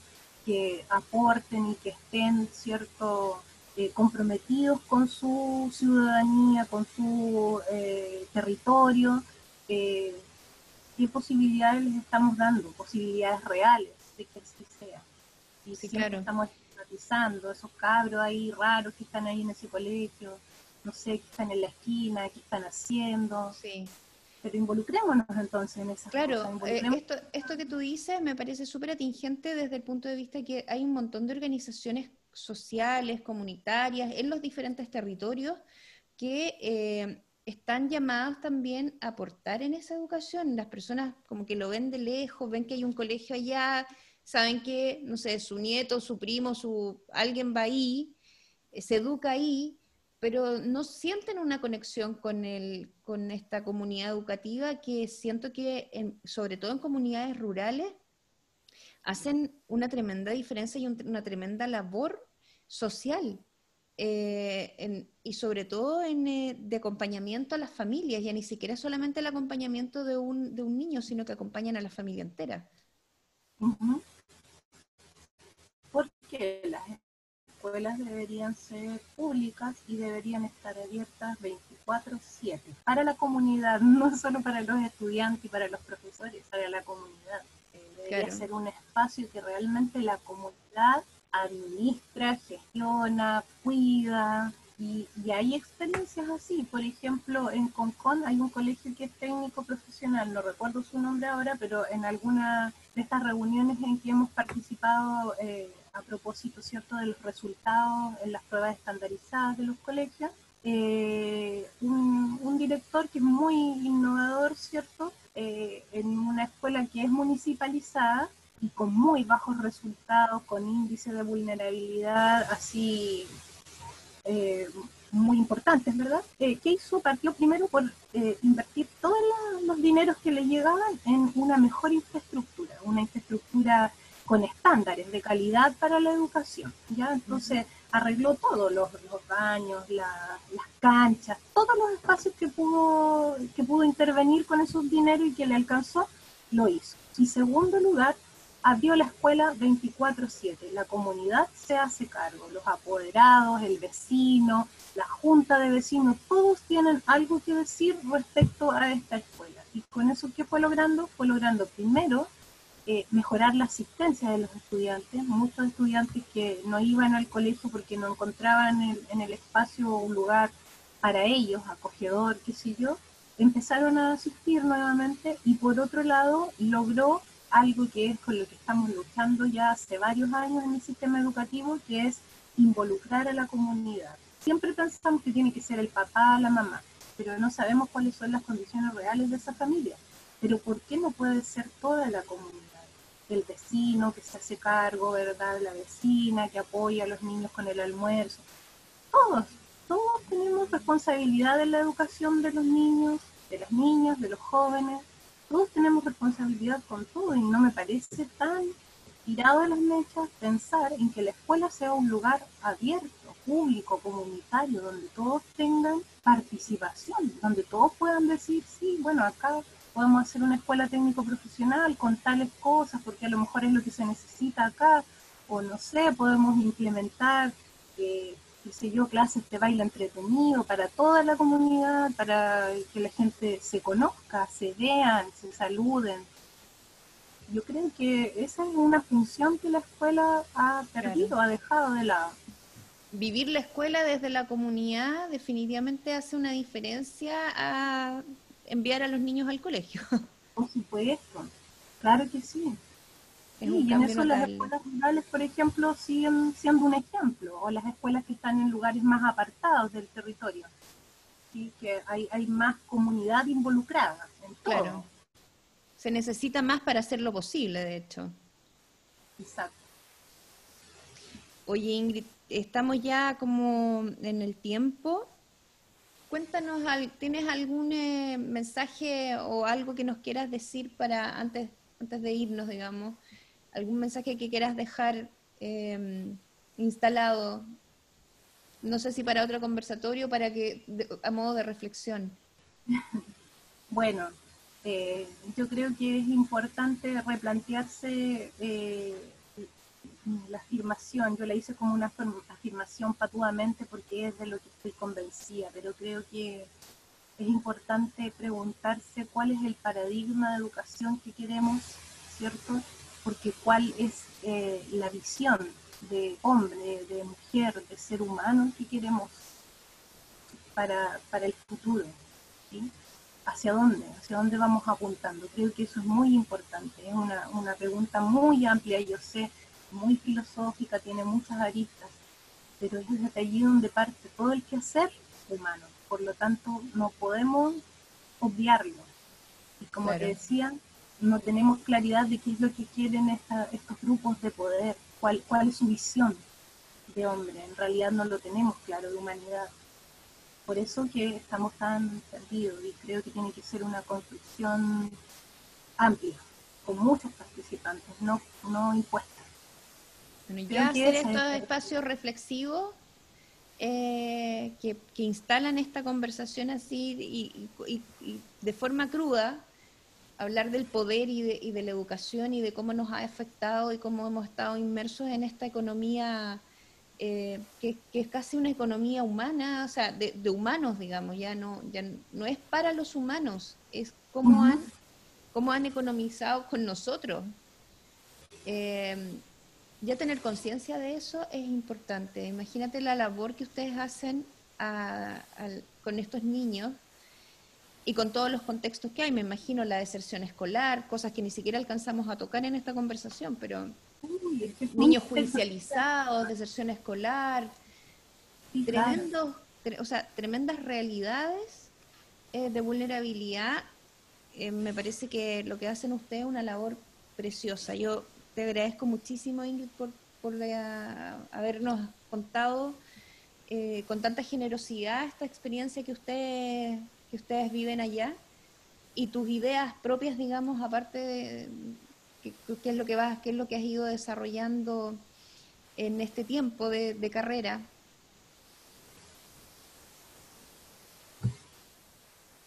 que aporten y que estén cierto eh, comprometidos con su ciudadanía, con su eh, territorio, eh, qué posibilidades les estamos dando, posibilidades reales de que así sea. Y si estamos estigmatizando esos cabros ahí raros que están ahí en ese colegio, no sé, que están en la esquina, qué están haciendo. Sí pero involucrémonos entonces en esas claro, cosas. Claro, eh, esto, esto que tú dices me parece súper atingente desde el punto de vista que hay un montón de organizaciones sociales, comunitarias, en los diferentes territorios que eh, están llamadas también a aportar en esa educación. Las personas como que lo ven de lejos, ven que hay un colegio allá, saben que, no sé, su nieto, su primo, su alguien va ahí, eh, se educa ahí, pero no sienten una conexión con, el, con esta comunidad educativa que siento que, sobre todo en comunidades rurales, hacen una tremenda diferencia y una tremenda labor social. Eh, y sobre todo en, eh, de acompañamiento a las familias, ya ni siquiera solamente el acompañamiento de un, de un niño, sino que acompañan a la familia entera. Porque la escuelas deberían ser públicas y deberían estar abiertas 24/7 para la comunidad, no solo para los estudiantes y para los profesores, para la comunidad. Debería ser un espacio que realmente la comunidad administra, gestiona, cuida, y, y, hay experiencias así. Por ejemplo, en Concon hay un colegio que es técnico profesional, no recuerdo su nombre ahora, pero en alguna de estas reuniones en que hemos participado eh, a propósito cierto de los resultados en las pruebas estandarizadas de los colegios, eh, un, director que es muy innovador, ¿cierto? Eh, en una escuela que es municipalizada y con muy bajos resultados, con índice de vulnerabilidad así eh, muy importantes, ¿verdad? ¿Qué hizo? Partió primero por invertir todos los dineros que le llegaban en una mejor infraestructura, una infraestructura con estándares de calidad para la educación. ¿ya? Entonces arregló todo, los, los baños, las canchas, todos los espacios que pudo, que pudo intervenir con esos dineros y que le alcanzó, lo hizo. Y segundo lugar, abrió la escuela 24/7. La comunidad se hace cargo, los apoderados, el vecino, la junta de vecinos, todos tienen algo que decir respecto a esta escuela. Y con eso, ¿qué fue logrando? Fue logrando primero eh, mejorar la asistencia de los estudiantes. Muchos estudiantes que no iban al colegio porque no encontraban en, el espacio un lugar para ellos, acogedor, qué sé yo, empezaron a asistir nuevamente y por otro lado logró algo que es con lo que estamos luchando ya hace varios años en el sistema educativo, que es involucrar a la comunidad. Siempre pensamos que tiene que ser el papá, la mamá, pero no sabemos cuáles son las condiciones reales de esa familia. Pero ¿por qué no puede ser toda la comunidad? El vecino que se hace cargo, ¿verdad? La vecina que apoya a los niños con el almuerzo. Todos, todos tenemos responsabilidad en la educación de los niños, de las niñas, de los jóvenes. Todos tenemos responsabilidad con todo y no me parece tan tirado de las mechas pensar en que la escuela sea un lugar abierto, público, comunitario, donde todos tengan participación, donde todos puedan decir, sí, bueno, acá podemos hacer una escuela técnico profesional con tales cosas, porque a lo mejor es lo que se necesita acá, o no sé, podemos implementar, eh, qué sé yo, clases de baile entretenido para toda la comunidad, para que la gente se conozca, se vean, se saluden. Yo creo que esa es una función que la escuela ha perdido, ha dejado de lado vivir la escuela desde la comunidad definitivamente hace una diferencia a enviar a los niños al colegio. Por supuesto, claro que sí. y en eso las escuelas rurales, por ejemplo, siguen siendo un ejemplo, o las escuelas que están en lugares más apartados del territorio, ¿sí? que hay, hay más comunidad involucrada en todo. Claro. se necesita más para hacerlo posible, de hecho. Exacto. Oye, Ingrid, estamos ya como en el tiempo. Cuéntanos, ¿tienes algún eh, mensaje o algo que nos quieras decir para antes, de irnos, digamos? ¿Algún mensaje que quieras dejar em, instalado? No sé si para otro conversatorio, para que a modo de reflexión. Bueno, eh, yo creo que es importante replantearse eh, la afirmación. Yo la hice como una afirmación patuamente porque es de lo que estoy convencida, pero creo que es importante preguntarse cuál es el paradigma de educación que queremos, ¿cierto? Porque cuál es eh, la visión de hombre, de mujer, de ser humano que queremos para, para el futuro. ¿sí? ¿Hacia dónde? ¿Hacia dónde vamos apuntando? Creo que eso es muy importante. Es una, una pregunta muy amplia, yo sé, muy filosófica, tiene muchas aristas, pero es desde allí donde parte todo el quehacer humano. Por lo tanto, no podemos obviarlo. Y como te decía, no tenemos claridad de qué es lo que quieren estos grupos de poder, cuál, cuál es su visión de hombre. En realidad no lo tenemos claro de humanidad. Por eso que estamos tan perdidos y creo que tiene que ser una construcción amplia, con muchos participantes, no, no impuesta. Bueno, ya hacer estos espacios reflexivos eh, que, instalan esta conversación así y, de forma cruda, hablar del poder y de, y de, la educación y de cómo nos ha afectado y cómo hemos estado inmersos en esta economía eh, que, es casi una economía humana, o sea, de, humanos, digamos, ya no, ya no es para los humanos, es cómo, han, cómo han economizado con nosotros. Eh, ya tener conciencia de eso es importante. Imagínate la labor que ustedes hacen con estos niños y con todos los contextos que hay. Me imagino la deserción escolar, cosas que ni siquiera alcanzamos a tocar en esta conversación, pero niños judicializados, deserción escolar, tremendos, o sea, tremendas realidades eh, de vulnerabilidad. Eh, me parece que lo que hacen ustedes es una labor preciosa. Yo te agradezco muchísimo, Ingrid, por, por habernos contado eh, con tanta generosidad esta experiencia que ustedes, que ustedes viven allá y tus ideas propias, digamos, aparte de qué, es lo que vas, qué es lo que has ido desarrollando en este tiempo de, carrera.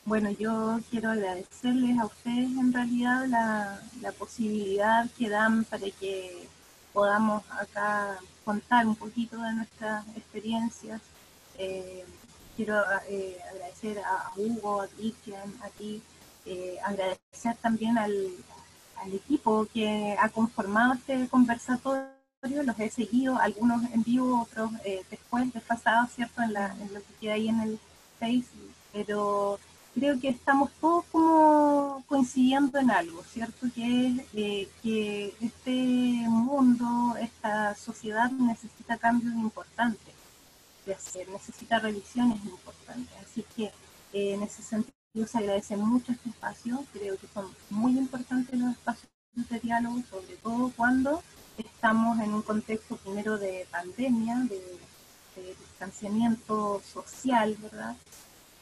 Bueno, yo quiero agradecerles a ustedes en realidad la, la, posibilidad que dan para que podamos acá contar un poquito de nuestras experiencias. Eh, quiero eh, agradecer a Hugo, a Cristian, a ti, eh, agradecer también al, equipo que ha conformado este conversatorio. Los he seguido, algunos en vivo, otros después, desfasados, ¿cierto? En, la, en lo que queda ahí en el Facebook. Pero creo que estamos todos como coincidiendo en algo, ¿cierto? Que es eh, que este mundo, esta sociedad necesita cambios importantes de hacer, necesita revisiones importantes. Así que eh, en ese sentido se agradece mucho este espacio, creo que son muy importantes los espacios de diálogo, sobre todo cuando estamos en un contexto primero de pandemia, de, distanciamiento social, ¿verdad?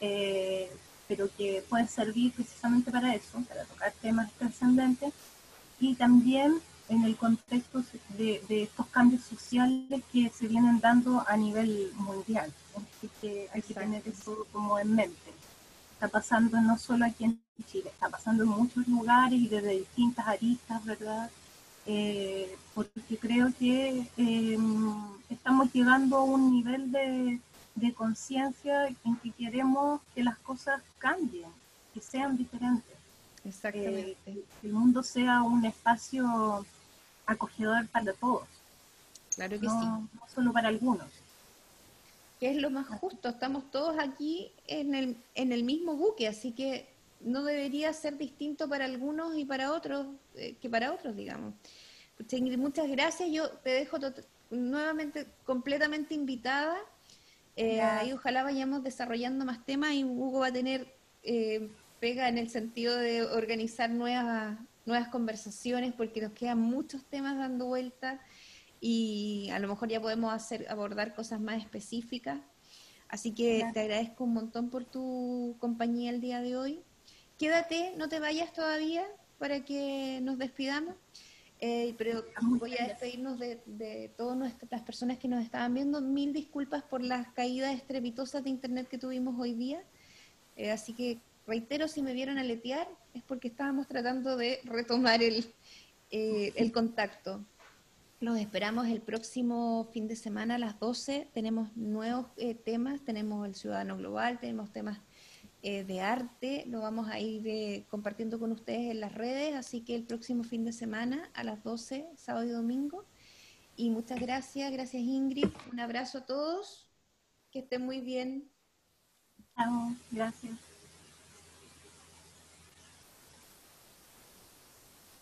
Eh, pero que puede servir precisamente para eso, para tocar temas trascendentes, y también en el contexto de, estos cambios sociales que se vienen dando a nivel mundial. Así que hay que tener eso como en mente. Está pasando no solo aquí en Chile, está pasando en muchos lugares y desde distintas aristas, ¿verdad? Eh, porque creo que eh, estamos llegando a un nivel de, de conciencia en que queremos que las cosas cambien, que sean diferentes. Exactamente. Eh, que el mundo sea un espacio acogedor para todos. Claro que sí. No solo para algunos. Que es lo más justo. Estamos todos aquí en el, en el mismo buque, así que no debería ser distinto para algunos y para otros eh, que para otros, digamos. muchas gracias. Yo te dejo nuevamente completamente invitada eh, ahí ojalá vayamos desarrollando más temas y Hugo va a tener eh, pega en el sentido de organizar nuevas, nuevas conversaciones porque nos quedan muchos temas dando vuelta y a lo mejor ya podemos hacer, abordar cosas más específicas. Así que te agradezco un montón por tu compañía el día de hoy. Quédate, no te vayas todavía para que nos despidamos. Eh, pero voy a despedirnos de, todas las personas que nos estaban viendo. Mil disculpas por las caídas estrepitosas de internet que tuvimos hoy día. Eh, así que reitero, si me vieron aletear, es porque estábamos tratando de retomar el, eh, el contacto. Los esperamos el próximo fin de semana a las 12. Tenemos nuevos temas, tenemos el Ciudadano Global, tenemos temas eh, de arte. Lo vamos a ir eh, compartiendo con ustedes en las redes, así que el próximo fin de semana a las 12, sábado y domingo. Y muchas gracias, gracias Ingrid. Un abrazo a todos, que estén muy bien. Chao, gracias.